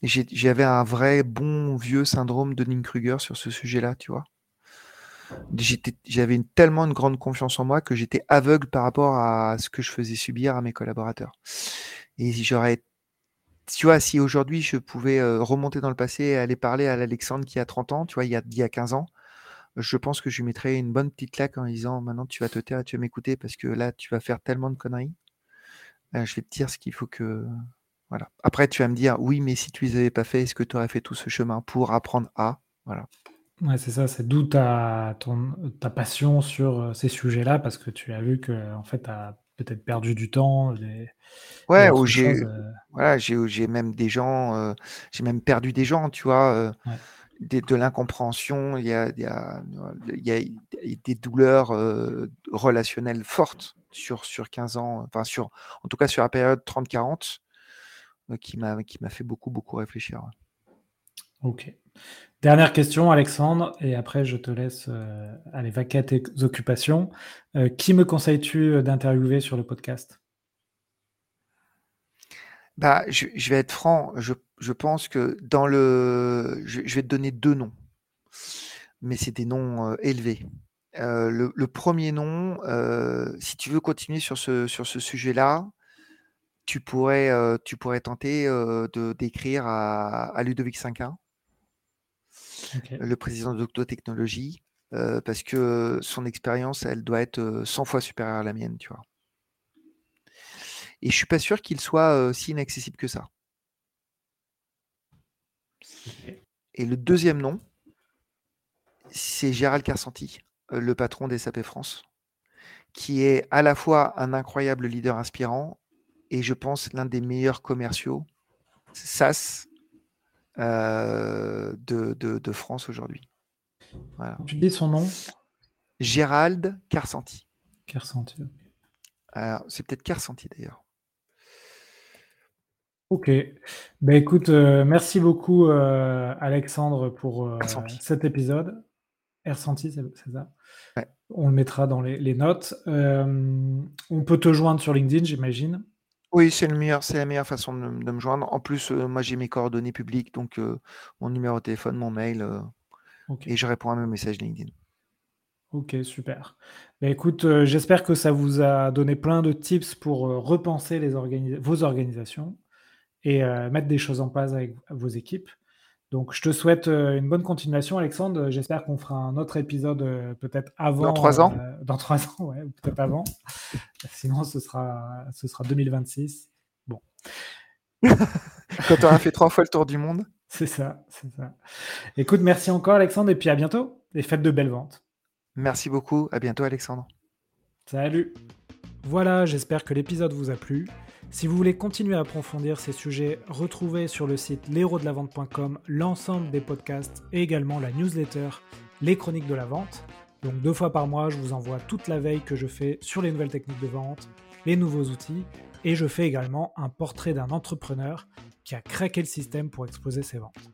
Speaker 2: J'avais un vrai bon vieux syndrome de Kruger sur ce sujet-là, tu vois. J'avais tellement une grande confiance en moi que j'étais aveugle par rapport à ce que je faisais subir à mes collaborateurs. Et j'aurais, tu vois, si aujourd'hui je pouvais remonter dans le passé et aller parler à l'Alexandre qui a 30 ans, tu vois, il y a, il y a 15 ans, je pense que je lui mettrais une bonne petite claque en disant maintenant tu vas te taire, tu vas m'écouter parce que là tu vas faire tellement de conneries. je vais te dire ce qu'il faut que. Voilà. Après, tu vas me dire oui, mais si tu les avais pas fait, est-ce que tu aurais fait tout ce chemin pour apprendre à? Voilà.
Speaker 1: Ouais, c'est ça, c'est d'où ta, ta passion sur euh, ces sujets-là, parce que tu as vu que en fait, tu as peut-être perdu du temps.
Speaker 2: ouais, ou j'ai euh. voilà, j'ai même des gens, euh, j'ai même perdu des gens, tu vois, de l'incompréhension, il y a, y, a, y a, des douleurs relationnelles fortes sur, sur 15 ans, enfin, sur, en tout cas sur la période 30-40, qui m'a fait beaucoup, beaucoup réfléchir.
Speaker 1: Ok. Dernière question, Alexandre, et après je te laisse euh, aller vaquer à tes occupations. Euh, qui me conseilles-tu euh, d'interviewer sur le podcast?
Speaker 2: Bah, je, vais être franc, je, pense que dans le. Je, vais te donner deux noms, mais c'est des noms élevés. Le, premier nom, si tu veux continuer sur ce, sur ce sujet-là, tu pourrais, tu pourrais tenter de d'écrire à, à Ludovic Cinquin le président d'Octotechnologie, euh, parce que son expérience, elle doit être 100 fois supérieure à la mienne, tu vois. Et je suis pas sûr qu'il soit si inaccessible que ça. Et le deuxième nom, c'est Gérald Carsanti, le patron des SAP France, qui est à la fois un incroyable leader inspirant et je pense l'un des meilleurs commerciaux SaaS euh, de, de, France aujourd'hui.
Speaker 1: Tu dis son nom?
Speaker 2: Gérald Carsanti.
Speaker 1: Carsanti.
Speaker 2: C'est peut-être Carsanti d'ailleurs.
Speaker 1: Ok. Ben écoute, euh, merci beaucoup euh, Alexandre pour cet épisode. Ersanti, c'est ça? On le mettra dans les, les notes. on peut te joindre sur LinkedIn, j'imagine.
Speaker 2: Oui, c'est le meilleur, c'est la meilleure façon de, me joindre. En plus, euh, moi, j'ai mes coordonnées publiques, donc euh, mon numéro de téléphone, mon mail, euh, et je réponds à mes messages LinkedIn.
Speaker 1: Ok, super. Bah, écoute, j'espère que ça vous a donné plein de tips pour repenser les vos organisations et mettre des choses en place avec vos équipes. Donc, je te souhaite une bonne continuation, Alexandre. J'espère qu'on fera un autre épisode peut-être avant.
Speaker 2: Dans trois ans
Speaker 1: Dans trois ans, ouais, peut-être avant. Sinon, ce sera, ce sera 2026. Bon.
Speaker 2: Quand tu auras fait trois fois le tour du monde.
Speaker 1: C'est ça, c'est ça. Écoute, merci encore, Alexandre, et puis à bientôt. Et faites de belles ventes.
Speaker 2: Merci beaucoup. À bientôt, Alexandre.
Speaker 1: Salut. Voilà, j'espère que l'épisode vous a plu. Si vous voulez continuer à approfondir ces sujets, retrouvez sur le site l'héros-de-la-vente.com l'ensemble des podcasts et également la newsletter Les Chroniques de la Vente. Donc deux fois par mois, je vous envoie toute la veille que je fais sur les nouvelles techniques de vente, les nouveaux outils, et je fais également un portrait d'un entrepreneur qui a craqué le système pour exposer ses ventes.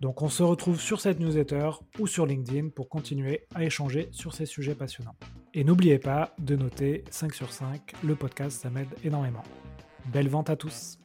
Speaker 1: Donc on se retrouve sur cette newsletter ou sur LinkedIn pour continuer à échanger sur ces sujets passionnants. Et n'oubliez pas de noter 5 sur 5, le podcast ça m'aide énormément. Belle vente à tous